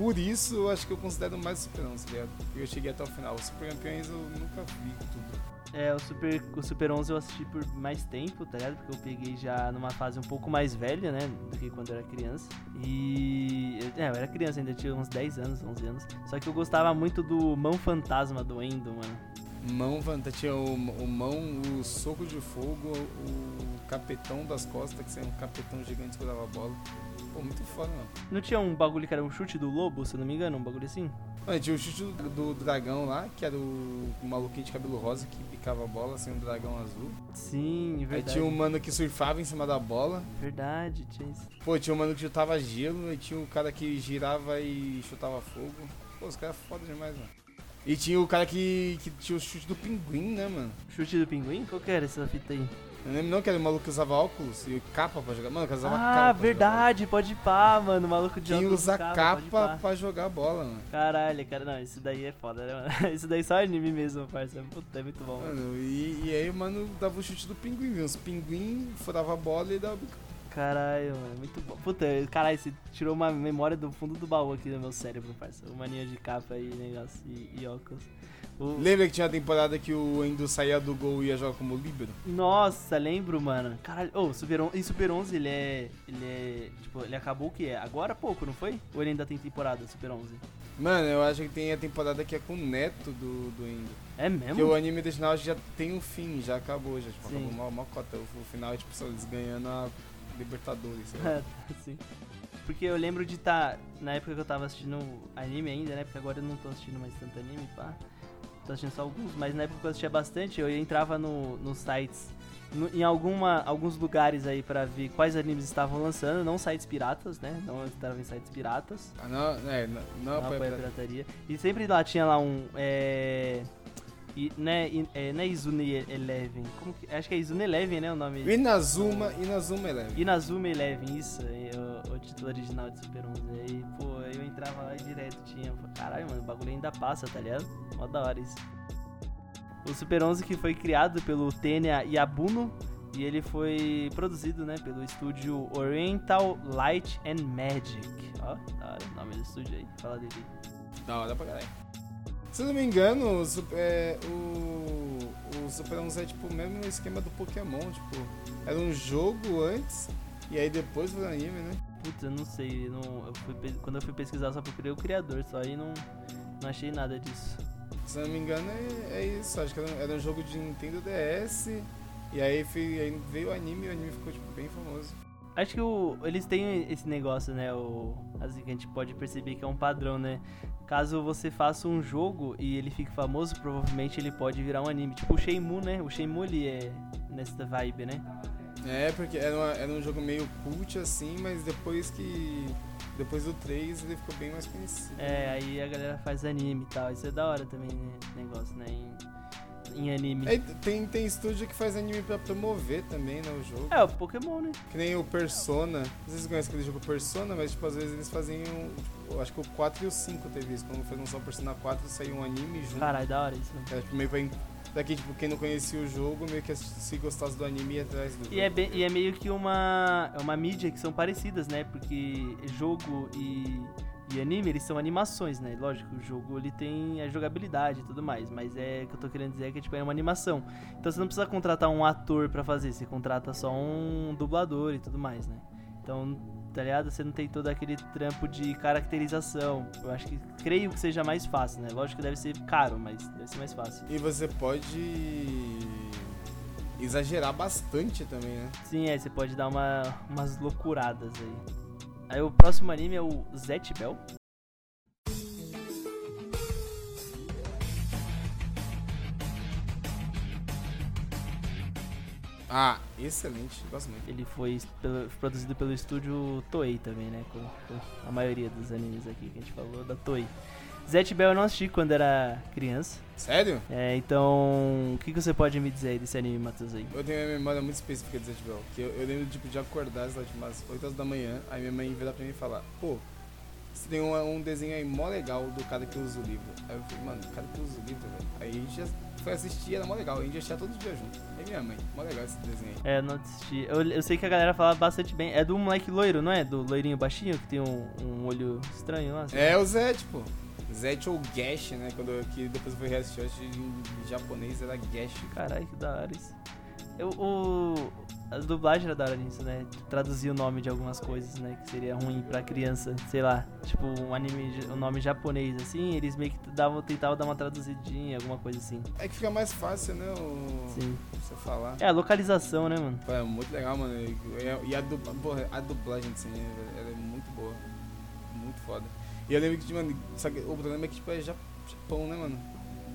B: por isso eu acho que eu considero mais o Super 11, tá ligado? Porque eu cheguei até o final. O Super Campeões eu nunca vi tudo.
A: É, o Super, o Super 11 eu assisti por mais tempo, tá ligado? Porque eu peguei já numa fase um pouco mais velha, né? Do que quando eu era criança. E. É, eu era criança ainda, tinha uns 10 anos, 11 anos. Só que eu gostava muito do Mão Fantasma do Endo, mano.
B: Mão, vanta- tinha o, o mão, o soco de fogo, o capetão das costas, que era um capetão gigante que dava a bola. Pô, muito foda, mano.
A: Não tinha um bagulho que era um chute do lobo, se eu não me engano? Um bagulho assim?
B: Mano, tinha o chute do, do dragão lá, que era o, o maluquinho de cabelo rosa que picava a bola, assim, um dragão azul.
A: Sim,
B: Aí
A: verdade.
B: tinha um mano que surfava em cima da bola.
A: Verdade, tinha isso.
B: Pô, tinha um mano que chutava gelo, e tinha o cara que girava e chutava fogo. Pô, os caras foda demais, mano. E tinha o cara que, que tinha o chute do pinguim, né, mano?
A: Chute do pinguim? Qual que era essa fita aí?
B: Eu lembro não que era o maluco que usava óculos e capa pra jogar. Mano, cara usava
A: ah,
B: capa. jogar
A: verdade, pode ir pá, mano. O maluco de.
B: Quem
A: óculos
B: usa
A: capa,
B: capa, pra jogar bola, mano.
A: Caralho, cara, não, isso daí é foda, né, mano? Isso daí só anime mesmo, parça. Puta, é muito bom. mano.
B: Mano, e, e aí o mano dava o chute do pinguim, viu? Os pinguim furava a bola e dava.
A: Caralho, mano, muito bom. Puta, caralho, você tirou uma memória do fundo do baú aqui do meu cérebro, parça. O mania de capa e negócio e, e óculos. O-
B: Lembra que tinha a temporada que o Endo saía do gol e ia jogar como líbero?
A: Nossa, lembro, mano. Caralho, ô, Super 11, e Super 11 ele é. Ele é. Tipo, ele acabou o que é? Agora há pouco, não foi? Ou ele ainda tem temporada, Super 11?
B: Mano, eu acho que tem a temporada que é com o neto do, do Endo.
A: É mesmo?
B: Porque o anime original já tem um fim, já acabou, já tipo,
A: Sim.
B: acabou uma, uma cota. O, final é tipo só eles ganhando a Libertadores.
A: Sim. Porque eu lembro de estar. na época que eu tava assistindo anime ainda, né? Porque agora eu não tô assistindo mais tanto anime, pá. Tô assistindo só alguns, mas na época que eu assistia bastante, eu entrava no, nos sites. no- em alguma, alguns lugares aí pra ver quais animes estavam lançando, não sites piratas, né? Não estavam em sites piratas.
B: Ah, não, é, não, não,
A: Não
B: apoia
A: a
B: pirata.
A: pirataria. E sempre lá tinha lá um. É, e, né, é, não é Izune Eleven. Como que, acho que é Izune Eleven, né? O nome.
B: Inazuma, Inazuma Eleven.
A: Inazuma Eleven, isso, é o, o título original de Super 11. Aí, pô, eu entrava lá e direto tinha. Caralho, mano, o bagulho ainda passa, tá ligado? Mó da hora isso. O Super 11 que foi criado pelo Tenya Yabuno e ele foi produzido, né, pelo estúdio Oriental Light and Magic. Ó, da hora o nome do estúdio aí, fala dele.
B: Da hora pra caralho. Se eu não me engano, o, é, o, o Super 11 é tipo o mesmo esquema do Pokémon, tipo, era um jogo antes e aí depois foi anime, né?
A: Putz, eu não sei, eu não, eu fui quando eu fui pesquisar só procurei o criador, só aí não, não achei nada disso.
B: Se eu não me engano é, é isso, acho que era, um- era um jogo de Nintendo DS e aí, fi- aí veio o anime e o anime ficou tipo, bem famoso.
A: Acho que o, eles têm esse negócio, né? O, assim, que a gente pode perceber que é um padrão, né? Caso você faça um jogo e ele fique famoso, provavelmente ele pode virar um anime. Tipo o Shenmue, né? O Shenmue ele é nessa vibe, né?
B: É, porque era, uma- era um jogo meio cult assim, mas depois que. Depois do 3 ele ficou bem mais conhecido.
A: É, aí a galera faz anime e tal. Isso é da hora também, né? Esse negócio, né? Em, em anime.
B: Aí tem, tem estúdio que faz anime pra promover também, né, o jogo.
A: É, o Pokémon, né?
B: Que nem o Persona. Não sei se vocês conhecem aquele jogo Persona, mas tipo, às vezes eles faziam. Tipo, eu acho que o 4 e o 5 teve isso. Quando foi lançar o Persona 4, saiu um anime junto.
A: Caralho, da hora isso. né?
B: Era, tipo, meio pra. Quem, tipo, quem não conhecia o jogo, meio que se gostasse do anime ia atrás do jogo.
A: E é, bem- e é meio que uma, é uma mídia que são parecidas, né? Porque jogo e, e anime, eles são animações, né? Lógico, o jogo ele tem a jogabilidade e tudo mais, mas é o que eu tô querendo dizer é que tipo, é uma animação. Então você não precisa contratar um ator pra fazer, você contrata só um dublador e tudo mais, né? Então, tá ligado? Você não tem todo aquele trampo de caracterização. Eu acho que creio que seja mais fácil, né? Lógico que deve ser caro, mas deve ser mais fácil.
B: E você pode exagerar bastante também, né?
A: Sim, aí você pode dar uma, umas loucuradas aí. Aí o próximo anime é o Zet Bell.
B: Ah, excelente, gosto muito.
A: Ele foi produzido pelo estúdio Toei também, né? Com a maioria dos animes aqui que a gente falou, da Toei. Zet Bell eu não assisti quando era criança.
B: Sério?
A: É, então, o que, que você pode me dizer aí desse anime, Matheus aí?
B: Eu tenho uma memória muito específica de Zet Bell, que eu, eu lembro tipo, de acordar às umas 8 horas da manhã, aí minha mãe virar pra mim e falar, pô, você tem um, um desenho aí mó legal do cara que usa o livro. Aí eu falei, mano, o cara que usa o livro, velho. Aí a gente já foi assistir, era mó legal, a gente assistia todo dia junto. Aí minha mãe, mó legal esse desenho aí.
A: É, não assisti. Eu, eu sei que a galera fala bastante bem. É do moleque loiro, não é? Do loirinho baixinho que tem um, um olho estranho lá.
B: É o Zet, pô. Zet ou Gash, né? Quando eu, que depois eu fui reassistir, eu acho que em japonês era Gash.
A: Caralho, que da hora isso. Eu, o, a dublagem era da hora nisso, né? Traduzir o nome de algumas coisas, né? Que seria ruim pra criança, sei lá. Tipo, um anime, um nome japonês, assim, eles meio que davam, tentavam dar uma traduzidinha, alguma coisa assim.
B: É que fica mais fácil, né? O...
A: Sim.
B: Você falar.
A: É, a localização, né, mano?
B: Pô, é muito legal, mano. E, a, dubla, porra, a dublagem desse anime, velho, ela é muito boa. Muito foda. E eu lembro que, mano, que o problema é que, tipo, é Ja- Japão, né, mano?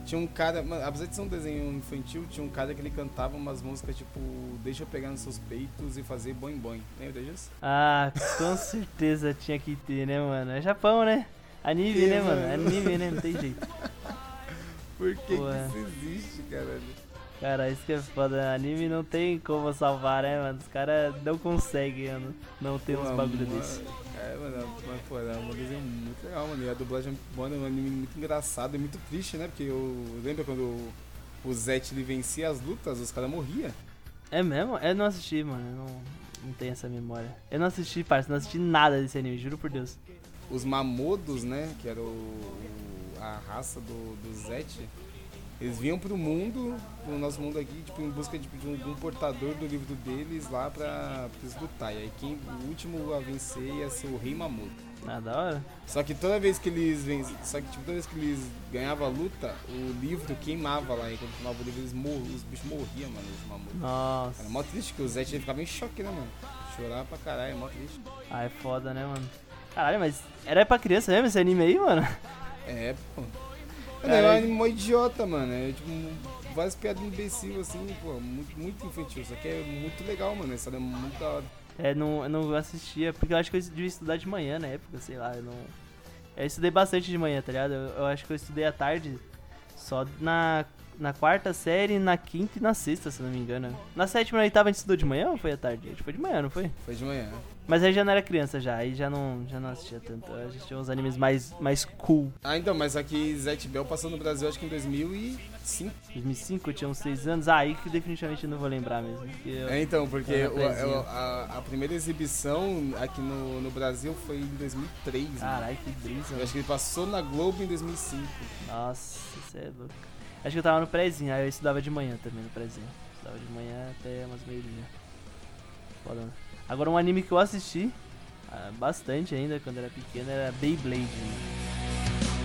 B: Tinha um cara, mano, apesar de ser um desenho infantil, tinha um cara que ele cantava umas músicas tipo Deixa eu pegar nos seus peitos e fazer boing boing. Lembra disso?
A: Ah, com certeza tinha que ter, né, mano? É Japão, né? Anime,
B: Que,
A: né, mano?
B: mano?
A: Anime, né? Não tem jeito.
B: Por que,
A: Pô, é.
B: que isso existe, caralho?
A: Cara, isso que é foda. Anime não tem como salvar, né, mano? Os caras não conseguem mano, não ter uns bagulho
B: mano,
A: desse.
B: É, mano, mas, pô, é um desenho muito legal, mano. E a dublagem é boa, é um anime muito engraçado e muito triste, né? Porque eu lembro quando o, o Zet ele vencia as lutas, os caras morriam.
A: É mesmo? Eu não assisti, mano. Eu não, não tenho essa memória. Eu não assisti, parça. Não assisti nada desse anime, juro por Deus.
B: Os Mamodos, né? Que era o, o- a raça do, do Zet. Eles vinham pro mundo, pro nosso mundo aqui, tipo, em busca tipo, de um, de um portador do livro deles lá pra, pra eles lutar. E aí quem, o último a vencer ia ser o Rei Mamodo.
A: Ah, da hora.
B: Só que toda vez que eles venc... Só que tipo, toda vez que eles ganhavam a luta, o livro queimava lá. E quando queimava o livro, eles mor... os bichos morriam, mano, os mamutos.
A: Nossa.
B: Era mó triste que o ele ficava em choque, né, mano? Chorar pra caralho, é mó triste.
A: Ah, é foda, né, mano? Caralho, mas era pra criança mesmo esse anime aí, mano?
B: É, pô. Mano, é um
A: Caralho.
B: anime mó idiota, mano. É tipo várias piadas imbecil assim, pô, muito, muito infantil. Só que é muito legal, mano. Essa é muito da hora.
A: É, não, eu não assistia, porque eu acho que eu devia estudar de manhã na época, sei lá, eu não... Eu estudei bastante de manhã, tá ligado? Eu, eu acho que eu estudei à tarde só na, na quarta série, na quinta e na sexta, se não me engano. Na sétima e na oitava a gente estudou de manhã ou foi à tarde? Acho que foi de manhã, não foi?
B: Foi de manhã.
A: Mas aí já não era criança já, aí já não, já não assistia tanto. Eu assistia uns animes mais, mais cool.
B: Ah, então, mas aqui Zet Bell passou no Brasil acho que em 2005.
A: 2005, eu tinha uns 6 anos. Ah, aí que definitivamente eu não vou lembrar mesmo. Eu...
B: É, então, porque o-
A: prezinho.
B: o- a, a primeira exibição aqui no, no Brasil foi em 2003. né?
A: Caralho, que brisa.
B: Eu
A: mano.
B: acho que ele passou na Globo em 2005.
A: Nossa, você é louco. Acho que eu tava no prézinho, aí eu estudava de manhã também no prézinho. Estudava de manhã até umas meio-dia. Foda, né? Agora um anime que eu assisti ah, bastante ainda quando era pequeno era Beyblade. né?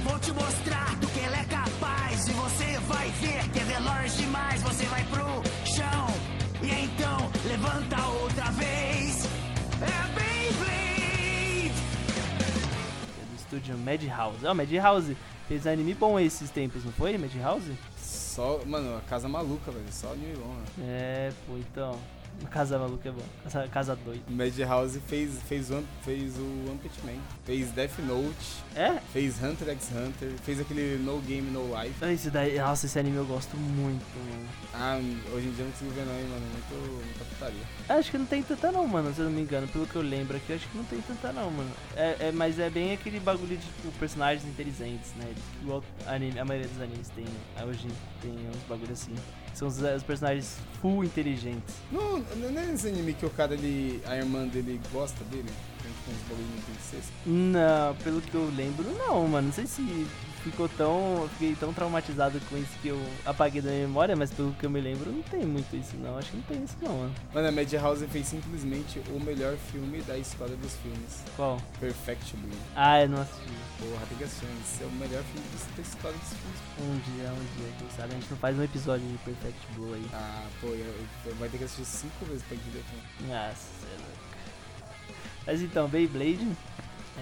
D: Vou te mostrar do que ele é capaz E você vai ver que é veloz demais Você vai pro chão E então levanta outra vez É Beyblade
A: é do estúdio Madhouse. Ó, Madhouse fez anime bom esses tempos, não foi? Madhouse?
B: Só, mano, a casa maluca, velho. Só anime bom, né?
A: É, pô, então. Casa Maluca é bom. Casa, casa doida.
B: Madhouse fez, fez, o, fez o One Punch Man, fez Death Note,
A: É?
B: fez Hunter x Hunter, fez aquele No Game No Life.
A: Esse daí, nossa, esse anime eu gosto muito, mano.
B: Ah, hoje em dia eu não consigo ver não, hein, mano. Muito, muita putaria.
A: Acho que não tem tanta não, mano, se eu não me engano. Pelo que eu lembro aqui, acho que não tem tanta não, mano. É, é- mas é bem aquele bagulho de tipo, personagens inteligentes, né? Igual anime, a maioria dos animes tem, né? Hoje tem uns bagulho assim. São os, os personagens full inteligentes.
B: Não, não é nesse anime que o cara, ele, a irmã dele gosta dele? Tipo, uns bagulhinhos de incesto.
A: Não, pelo que eu lembro, não, mano. Não sei se ficou tão. Fiquei tão traumatizado com isso que eu apaguei da minha memória, mas pelo que eu me lembro, não tem muito isso, não. Acho que não tem isso, não, mano.
B: Mano, a Madhouse fez simplesmente o melhor filme da história dos filmes.
A: Qual?
B: Perfect Blue.
A: Ah, eu não assisti.
B: Porra, tem que assistir. Esse é o melhor filme da história dos filmes.
A: Um dia, um dia, quem sabe a gente não faz um episódio de Perfect Blue aí.
B: Ah, pô, eu, eu- vai ter que assistir cinco vezes pra entender. pô.
A: Nossa, cê é louco. Mas então, Beyblade.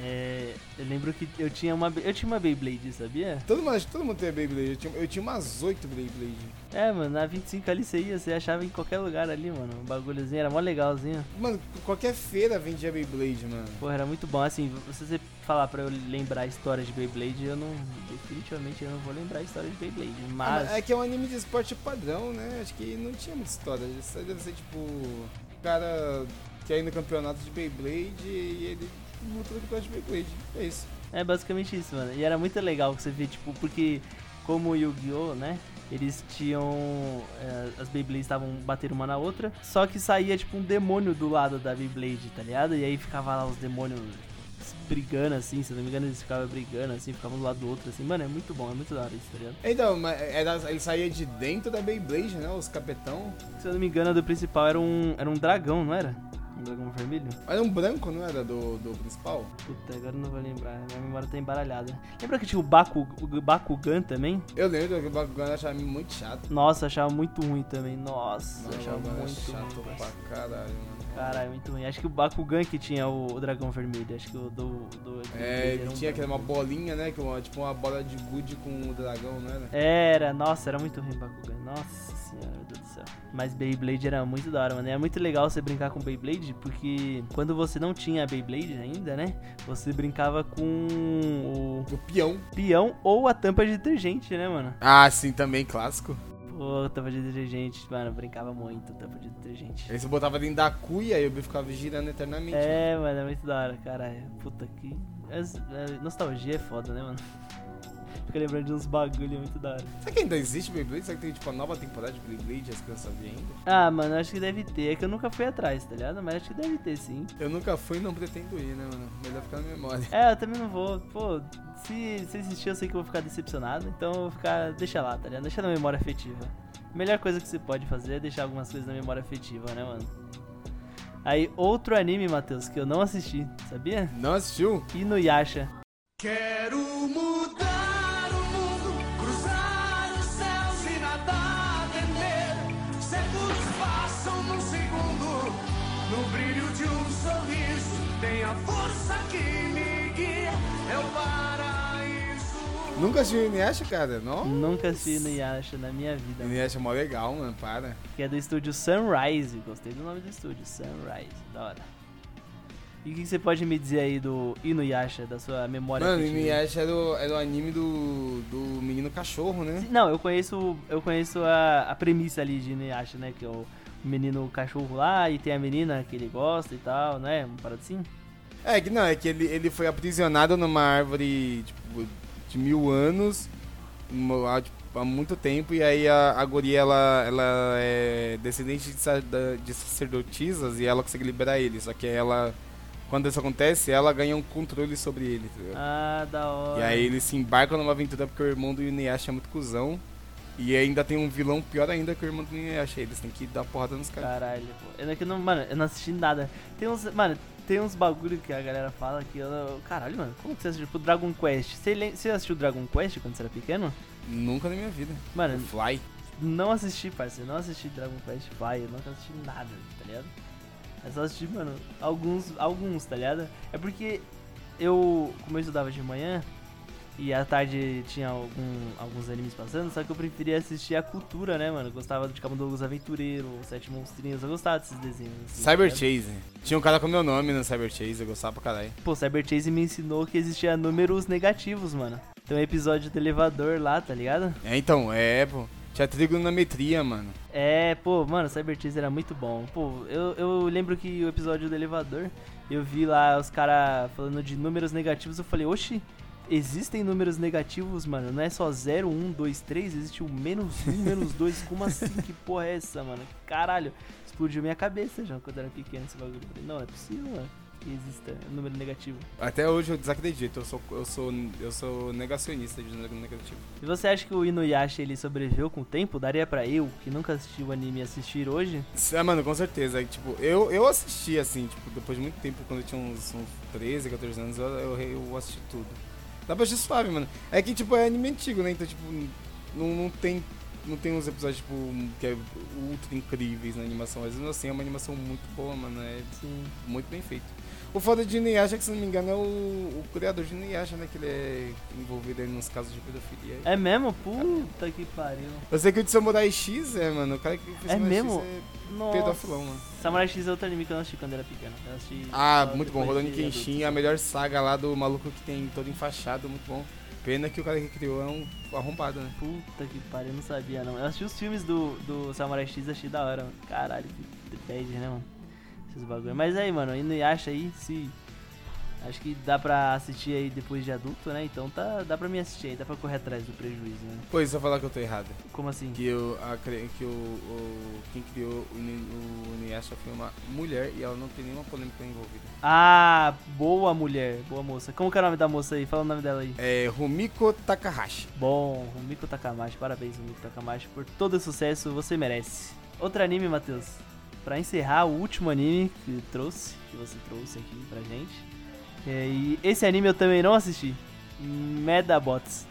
A: É, eu lembro que eu tinha uma, eu tinha uma Beyblade, sabia?
B: Todo mundo, que todo mundo tem Beyblade. Eu tinha, eu tinha umas oito Beyblade.
A: É, mano, na 25 ali você ia, você achava em qualquer lugar ali, mano. Um bagulhozinho, era mó legalzinho.
B: Mano, qualquer feira vendia Beyblade, mano.
A: Porra, era muito bom. Assim, se você falar pra eu lembrar a história de Beyblade, eu não. Definitivamente eu não vou lembrar a história de Beyblade.
B: Ah,
A: Mas.
B: é que é um anime de esporte padrão, né? Acho que não tinha muita história. Isso aí deve ser tipo. O cara quer ir no campeonato de Beyblade e ele luta no campeonato de Beyblade. É isso.
A: É basicamente isso, mano. E era muito legal que você vê, tipo, porque como o Yu-Gi-Oh, né? Eles tinham. é, as Beyblades estavam batendo uma na outra. Só que saía, tipo, um demônio do lado da Beyblade, tá ligado? E aí ficava lá os demônios brigando assim, se não me engano, eles ficavam brigando assim, ficavam um do lado do outro assim. Mano, é muito bom, é muito da hora isso, tá ligado?
B: Então, era, ele saía de dentro da Beyblade, né? Os capetão.
A: Se eu não me engano, a do principal era um. Era um dragão, não era? Um dragão vermelho?
B: Era um branco, não era? Do, do principal?
A: Puta, agora eu não vou lembrar. Minha memória tá embaralhada. Lembra que tinha o, Baku, o Bakugan também?
B: Eu lembro que o Bakugan eu achava muito chato.
A: Nossa, achava muito ruim também. Nossa,
B: Mano,
A: achava muito
B: chato
A: ruim.
B: pra caralho, mano.
A: Caralho, muito ruim. Acho que o Bakugan que tinha o, o dragão vermelho. Acho que o do. do
B: É,
A: era
B: ele tinha aquela uma
A: branco.
B: bolinha, né? Que uma, tipo uma bola de gude com o dragão, não era?
A: Era, nossa, era muito ruim o Bakugan. Nossa senhora, meu Deus do céu. Mas Beyblade era muito da hora, mano. É muito legal você brincar com Beyblade, porque quando você não tinha Beyblade ainda, né? Você brincava com o
B: O peão.
A: peão ou a tampa de detergente, né, mano?
B: Ah, sim, também, clássico.
A: Pô, tampa de detergente, mano, brincava muito tampa de detergente.
B: Aí você botava dentro da cuia e eu ficava girando eternamente. né?
A: É, mano, é muito da hora, caralho. Puta que. as- é, nostalgia é foda, né, mano? Fica lembrando de uns bagulho muito da hora.
B: Será que ainda existe Beyblade? Será que tem tipo a nova temporada de Beyblade as crianças vêm ainda?
A: Ah, mano, acho que deve ter. É que eu nunca fui atrás, tá ligado? Mas acho que deve ter sim.
B: Eu nunca fui e não pretendo ir, né, mano? Melhor ficar na memória.
A: É, eu também não vou. Pô, se, se existir, eu sei que eu vou ficar decepcionado. Então eu vou ficar. Deixa lá, tá ligado? Deixa na memória afetiva. A melhor coisa que você pode fazer é deixar algumas coisas na memória afetiva, né, mano? Aí, outro anime, Matheus, que eu não assisti, sabia?
B: Não assistiu?
A: Inuyasha.
D: Quero mudar
B: Nunca assistiu Inuyasha, cara? Não?
A: Nunca assisti Inuyasha na minha vida.
B: Inuyasha é mó legal, mano, para.
A: que é do estúdio Sunrise. Gostei do nome do estúdio, Sunrise. Da hora. E o que você pode me dizer aí do Inuyasha, da sua memória?
B: Mano? Inuyasha era o, era o anime do, do menino cachorro, né?
A: Não, eu conheço, eu conheço a, a premissa ali de Inuyasha, né? Que é o menino cachorro lá e tem a menina que ele gosta e tal, né? Uma parada assim.
B: É que não, é que ele, ele foi aprisionado numa árvore, tipo, de mil anos, há, tipo, há muito tempo, e aí a, a guria, ela, ela é descendente de, de sacerdotisas e ela consegue liberar ele, só que ela, quando isso acontece, ela ganha um controle sobre ele, tá?
A: Ah, da hora.
B: E aí eles se embarcam numa aventura porque o irmão do Inuyasha é muito cuzão, e ainda tem um vilão pior ainda que o irmão do Inuyasha, eles têm que dar porrada nos caras.
A: Caralho, pô. Eu, é não, mano, eu não assisti nada. Tem uns. Mano, tem uns bagulho que a galera fala que eu. Caralho, mano, como que você assistiu? Tipo, Dragon Quest. Você, lem- você assistiu Dragon Quest quando você era pequeno?
B: Nunca na minha vida.
A: Mano,
B: Fly.
A: não assisti, parceiro. Não assisti Dragon Quest Fly. Eu nunca assisti nada, tá ligado? É só assistir, mano, alguns, alguns, tá ligado? É porque eu, como eu estudava de manhã e à tarde tinha algum, alguns animes passando, só que eu preferia assistir a cultura, né, mano? Eu gostava de Camundongos Aventureiro, Sete Monstrinhos, eu gostava desses desenhos. assim, tá
B: Cyber? Chase. Tinha um cara com meu nome no Cyber Chase, eu gostava pra caralho.
A: Pô, Cyber Chase me ensinou que existia números negativos, mano. Tem um episódio do elevador lá, tá ligado?
B: É, então, é, pô. Tinha trigonometria, mano.
A: É, pô, mano, Cyber Chase era muito bom. Pô, eu, eu lembro que o episódio do elevador, eu vi lá os caras falando de números negativos, eu falei, oxi, existem números negativos, mano? Não é só 0, 1, 2, 3, existe o menos 1, menos 2, como assim? Que porra é essa, mano? Caralho, explodiu minha cabeça já quando era pequeno esse bagulho. Eu falei, não, é possível, mano, que exista número negativo.
B: Até hoje eu desacredito, eu sou, eu sou, eu sou negacionista de número negativo.
A: E você acha que o Inuyasha ele sobreviveu com o tempo? Daria pra eu, que nunca assisti o anime, assistir hoje?
B: É, mano, com certeza. Tipo, eu, eu assisti, assim, tipo, depois de muito tempo, quando eu tinha uns, uns 13, 14 anos, eu, eu, eu assisti tudo. Dá pra assistir suave, mano. É que, tipo, é anime antigo, né? Então, tipo, não, não tem. Não tem uns episódios, tipo, que é ultra incríveis na animação. Mas mesmo assim, é uma animação muito boa, mano. É
A: Sim.
B: muito bem feito. O foda de Inuyasha, que se não me engano, é o, o criador de Inuyasha, né? Que ele é envolvido aí nos casos de pedofilia.
A: É mesmo? Puta que pariu.
B: Eu sei que o de Samurai X é, mano. O cara que fez
A: É
B: Samurai
A: mesmo?
B: X é pedofilão, mano.
A: Samurai X é outro anime que eu não assisti quando era pequeno. Eu assisti
B: Ah, muito bom.
A: de
B: Kenshin, a melhor saga lá do maluco que tem todo enfaixado, muito bom. Pena que o cara que criou é um arrombado, né?
A: Puta que pariu, eu não sabia não. Eu assisti os filmes do, do Samurai X e achei da hora, mano. Caralho, que bad, né, mano? Esses bagulho. Mas aí, mano, Inuyasha aí, se... Acho que dá pra assistir aí depois de adulto, né? Então tá, dá pra me assistir aí, dá pra correr atrás do prejuízo, né?
B: Pois, só falar que eu tô errado.
A: Como assim?
B: Que, eu, a, que o, o- quem criou o, o Inuyasha foi uma mulher e ela não tem nenhuma polêmica envolvida.
A: Ah, boa mulher, boa moça. Como que é o nome da moça aí? Fala o nome dela aí.
B: É Rumiko Takahashi.
A: Bom, Rumiko Takamashi, parabéns Rumiko Takamashi por todo o sucesso, você merece. Outro anime, Matheus. Pra encerrar, o último anime que trouxe, que você trouxe aqui pra gente. É, e esse anime eu também não assisti. Medabots.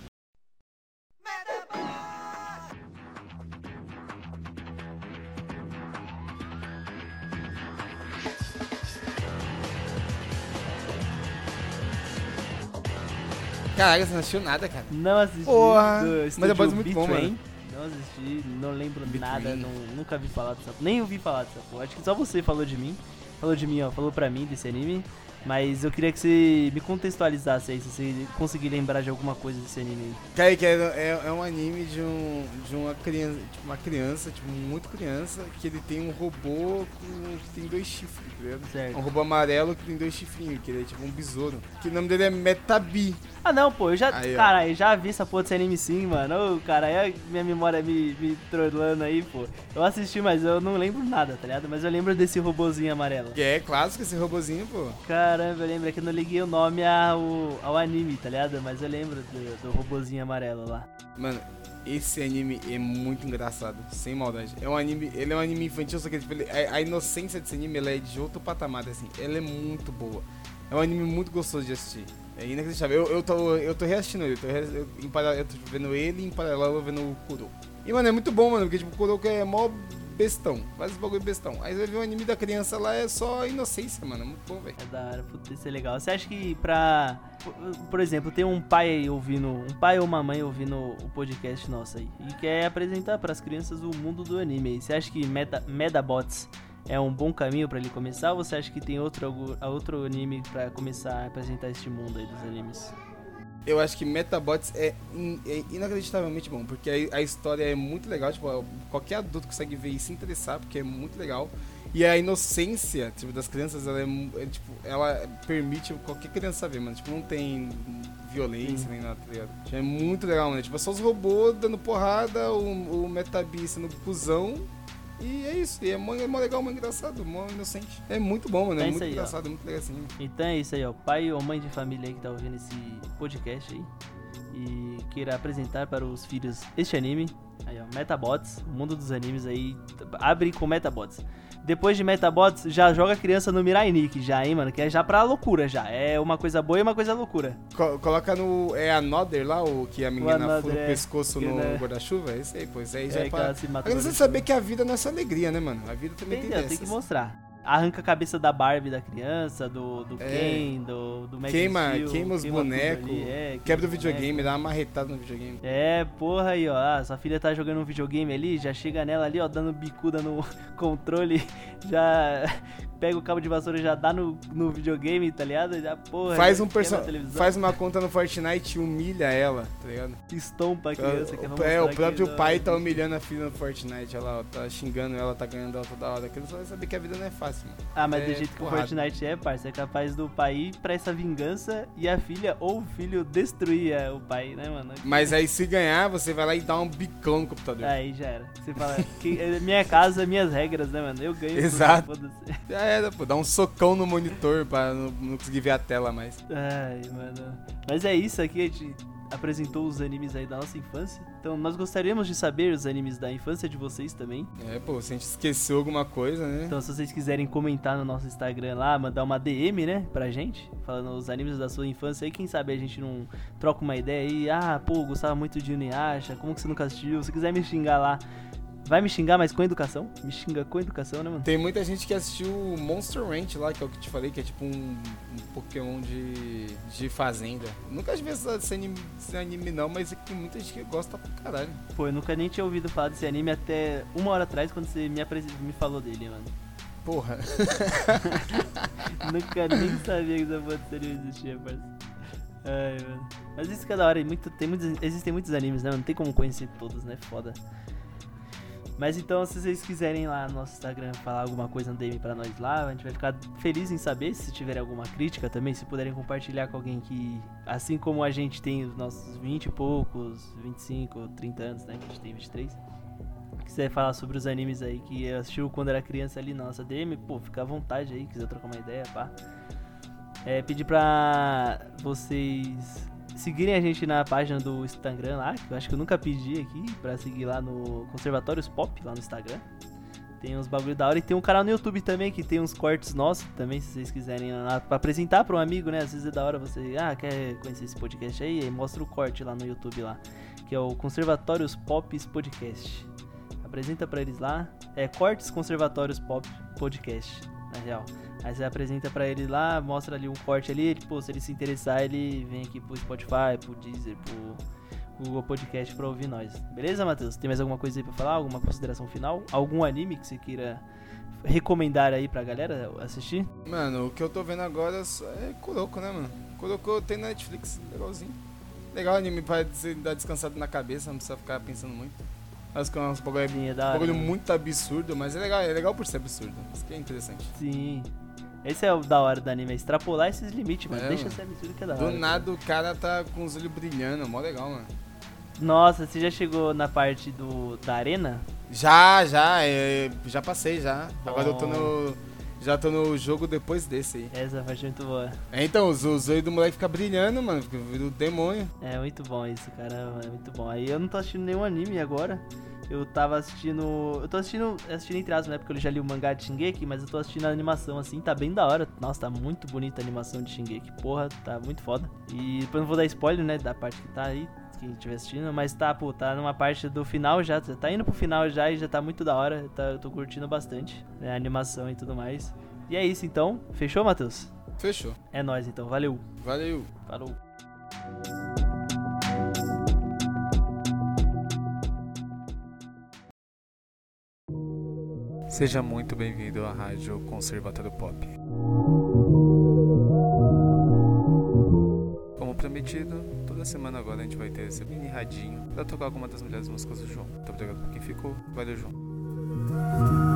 B: Caraca, você não assistiu nada, cara.
A: Não assisti.
B: Porra, mas é muito bom, mano.
A: Não assisti, não lembro
B: B-Train.
A: nada, não- nunca vi falar dessa Nem ouvi falar dessa porra. Acho que só você falou de mim. Falou de mim, ó, falou pra mim desse anime. Mas eu queria que você me contextualizasse aí, se você conseguir lembrar de alguma coisa desse anime.
B: Cara, que é, é, é um anime de, um, de uma criança, tipo, uma criança, tipo, muito criança, que ele tem um robô com, que tem dois chifres, tá ligado?
A: Certo.
B: Um robô amarelo que tem dois chifrinhos, que ele é tipo um besouro. Que o nome dele é Metabi.
A: Ah não, pô, eu já.
B: Aí,
A: cara, eu já vi essa porra desse anime sim, mano. Ô, cara, aí minha memória me, me trollando aí, pô. Eu assisti, mas eu não lembro nada, tá ligado? Mas eu lembro desse robozinho amarelo.
B: Que é clássico esse robozinho, pô.
A: Caramba, eu lembro é que eu não liguei o nome ao, ao anime, tá ligado? Mas eu lembro do, do robozinho amarelo lá.
B: Mano, esse anime é muito engraçado, sem maldade. É um anime, ele é um anime infantil, só que tipo, ele- a, a inocência desse anime ela é de outro patamar, assim. Ela é muito boa. É um anime muito gostoso de assistir. É inacreditável. Eu, eu, tô, eu tô reassistindo ele, tô, eu, em paralelo, eu tô vendo ele em paralelo eu vendo o Kuro. E, mano, é muito bom, mano, porque tipo, o Kuroko é mó bestão. Vários bagulho bestão. Aí você vai ver o anime da criança lá, é só inocência, mano. É muito bom, velho.
A: É da hora, puta, isso é legal. Você acha que pra. por- exemplo, tem um pai ouvindo. Um pai ou uma mãe ouvindo o podcast nosso aí. E quer apresentar pras crianças o mundo do anime aí. Você acha que Meta, Medabots é um bom caminho pra ele começar? Ou você acha que tem outro, outro anime pra começar a apresentar este mundo aí dos animes?
B: Eu acho que Metabots é, in- é inacreditavelmente bom, porque a, a história é muito legal, tipo, qualquer adulto consegue ver e se interessar, porque é muito legal. E a inocência, tipo, das crianças, ela é, é, tipo, ela permite qualquer criança ver, mano. Tipo, não tem violência nem nada, tá ligado? Tipo, É muito legal, mano. Tipo, é só os robôs dando porrada, o, o Metabi sendo cuzão. E é isso, e é mó, é mó legal, mó engraçado, mó inocente. É muito bom, mano. É
A: É
B: muito
A: aí, ó.
B: engraçado, é muito legal assim.
A: Então é isso aí, ó. Pai ou mãe de família aí que tá ouvindo esse podcast aí. E queira apresentar para os filhos este anime. Aí, ó, Metabots, o mundo dos animes aí. Abre com Metabots. Depois de Metabots, já joga a criança no Mirai Nikki, já, hein, mano? Que é já pra loucura, já. É uma coisa boa e uma coisa loucura.
B: Co- coloca no. É a Nodder lá, o que a menina
A: Another,
B: fura o
A: é.
B: pescoço no
A: né?
B: guarda-chuva? É isso aí, pois é. Isso
A: É
B: é pra... Agora você saber que a vida não é só alegria, né, mano? A vida também
A: Entendeu?
B: tem
A: Tem que
B: dessas.
A: mostrar. Arranca a cabeça da Barbie da criança, do, do
B: É.
A: Ken, do, do Max
B: Queima,
A: Steel,
B: queima os bonecos,
A: é,
B: quebra o videogame,
A: bonecos.
B: dá uma marretada no videogame.
A: É, porra aí, ó. Ah, sua filha tá jogando um videogame ali, já chega nela ali, ó, dando bicuda no controle, já pega o cabo de vassoura e já dá no, no videogame, tá ligado? Já, porra.
B: Faz um
A: televisão,
B: faz uma conta no Fortnite e humilha ela, tá ligado?
A: estompa a criança. que
B: é,
A: vai
B: é, o próprio pai tá humilhando a filha no Fortnite, lá, ó, tá xingando ela, tá ganhando ela toda hora. Aquilo só vai saber que a vida não é fácil, mano.
A: Ah, mas
B: é
A: do jeito que o
B: porrada.
A: Fortnite é, parça, é capaz do pai ir pra essa vingança e a filha ou o filho destruir é, o pai, né, mano?
B: Mas aí se ganhar, você vai lá e dá um bicão no computador.
A: Aí já era. Você fala, é minha casa, minhas regras, né, mano? Eu ganho. tudo,
B: Exato.
A: foda-se.
B: Era, pô, dá um socão no monitor pra não, não conseguir ver a tela mais.
A: Ai, mano. Mas é isso aqui, a gente apresentou os animes aí da nossa infância. Então nós gostaríamos de saber os animes da infância de vocês também.
B: É, pô, se a gente esqueceu alguma coisa, né?
A: Então se vocês quiserem comentar no nosso Instagram lá, mandar uma DM, né, pra gente, falando os animes da sua infância aí, quem sabe a gente não troca uma ideia aí, ah, pô, gostava muito de Inuyasha, como que você nunca assistiu? Se quiser me xingar lá, vai me xingar, mas com educação? Me xinga com educação, né, mano?
B: Tem muita gente que assistiu o Monster Ranch lá, que é o que te falei, que é tipo um, um Pokémon de, de fazenda. Nunca vi esse anime, esse anime não, mas é que muita gente que gosta pra caralho.
A: Pô, eu nunca nem tinha ouvido falar desse anime até uma hora atrás, quando você me, apres- me falou dele, mano.
B: Porra.
A: Nunca nem sabia que essa porra anime existia, parceiro. Ai, mano. Mas isso que é da hora, muito, tem muitos, existem muitos animes, né? Não tem como conhecer todos, né? Foda. Mas então, se vocês quiserem lá no nosso Instagram falar alguma coisa no DM pra nós lá, a gente vai ficar feliz em saber. Se tiverem alguma crítica também, se puderem compartilhar com alguém que, assim como a gente tem os nossos 20 e poucos, 25, 30 anos, né? Que a gente tem 23. Quiser falar sobre os animes aí que assistiu quando era criança ali na nossa DM, pô, fica à vontade aí, quiser trocar uma ideia, pá. É, pedir pra vocês seguirem a gente na página do Instagram lá, que eu acho que eu nunca pedi aqui, pra seguir lá no Conservatórios Pop, lá no Instagram. Tem uns bagulho da hora e tem um canal no YouTube também que tem uns cortes nossos também, se vocês quiserem lá pra apresentar pra um amigo, né? Às vezes é da hora você, ah, quer conhecer esse podcast aí? Aí mostra o corte lá no YouTube lá, que é o Conservatórios Pops Podcast. Apresenta pra eles lá, é Cortes Conservatórios Pop Podcast, na real. Aí você apresenta pra ele lá, mostra ali um corte ali, pô, se ele se interessar, ele vem aqui pro Spotify, pro Deezer, pro Google Podcast pra ouvir nós. Beleza, Matheus? Tem mais alguma coisa aí pra falar? Alguma consideração final? Algum anime que você queira recomendar aí pra galera assistir?
B: Mano, o que eu tô vendo agora é Kuroko, né, mano? Kuroko tem na Netflix, legalzinho. Legal anime pra dar descansado na cabeça, não precisa ficar pensando muito. Acho que é uns bagulho,
A: Sim, é
B: bagulho muito absurdo, mas é legal, é legal por ser absurdo. Isso que é interessante.
A: Sim. Esse é o da hora do anime, é extrapolar esses limites, mano.
B: É,
A: Deixa
B: mano.
A: ser absurdo que é da
B: Do
A: hora.
B: nada o cara tá com os olhos brilhando, mó legal, mano.
A: Nossa, você já chegou na parte do da arena?
B: Já, já, é, já passei já. Agora eu tô
A: Bom.
B: no. Já tô no jogo depois desse aí.
A: Essa parte é muito boa.
B: É, então, os, os olhos do moleque ficam brilhando, mano. Fica o demônio.
A: É muito bom isso, cara. É muito bom. Aí eu não tô assistindo nenhum anime agora. Eu tava assistindo. Eu tô assistindo. Assistindo entre aspas, né? Porque eu já li o mangá de Shingeki, mas eu tô assistindo a animação assim, tá bem da hora. Nossa, tá muito bonita a animação de Shingeki. Porra, tá muito foda. E depois não vou dar spoiler, né? Da parte que tá aí. quem estiver assistindo, mas tá, pô, tá numa parte do final já, tá indo pro final já e já tá muito da hora, tá, eu tô curtindo bastante, né, a animação e tudo mais. E é isso então, fechou, Matheus?
E: Fechou.
A: É nóis então, valeu,
E: Valeu.
A: falou.
B: Seja muito bem-vindo à Rádio Conservatório Pop. Como prometido, toda semana agora a gente vai ter esse mini radinho para tocar alguma das melhores músicas do João. Muito obrigado por quem ficou. Valeu, João.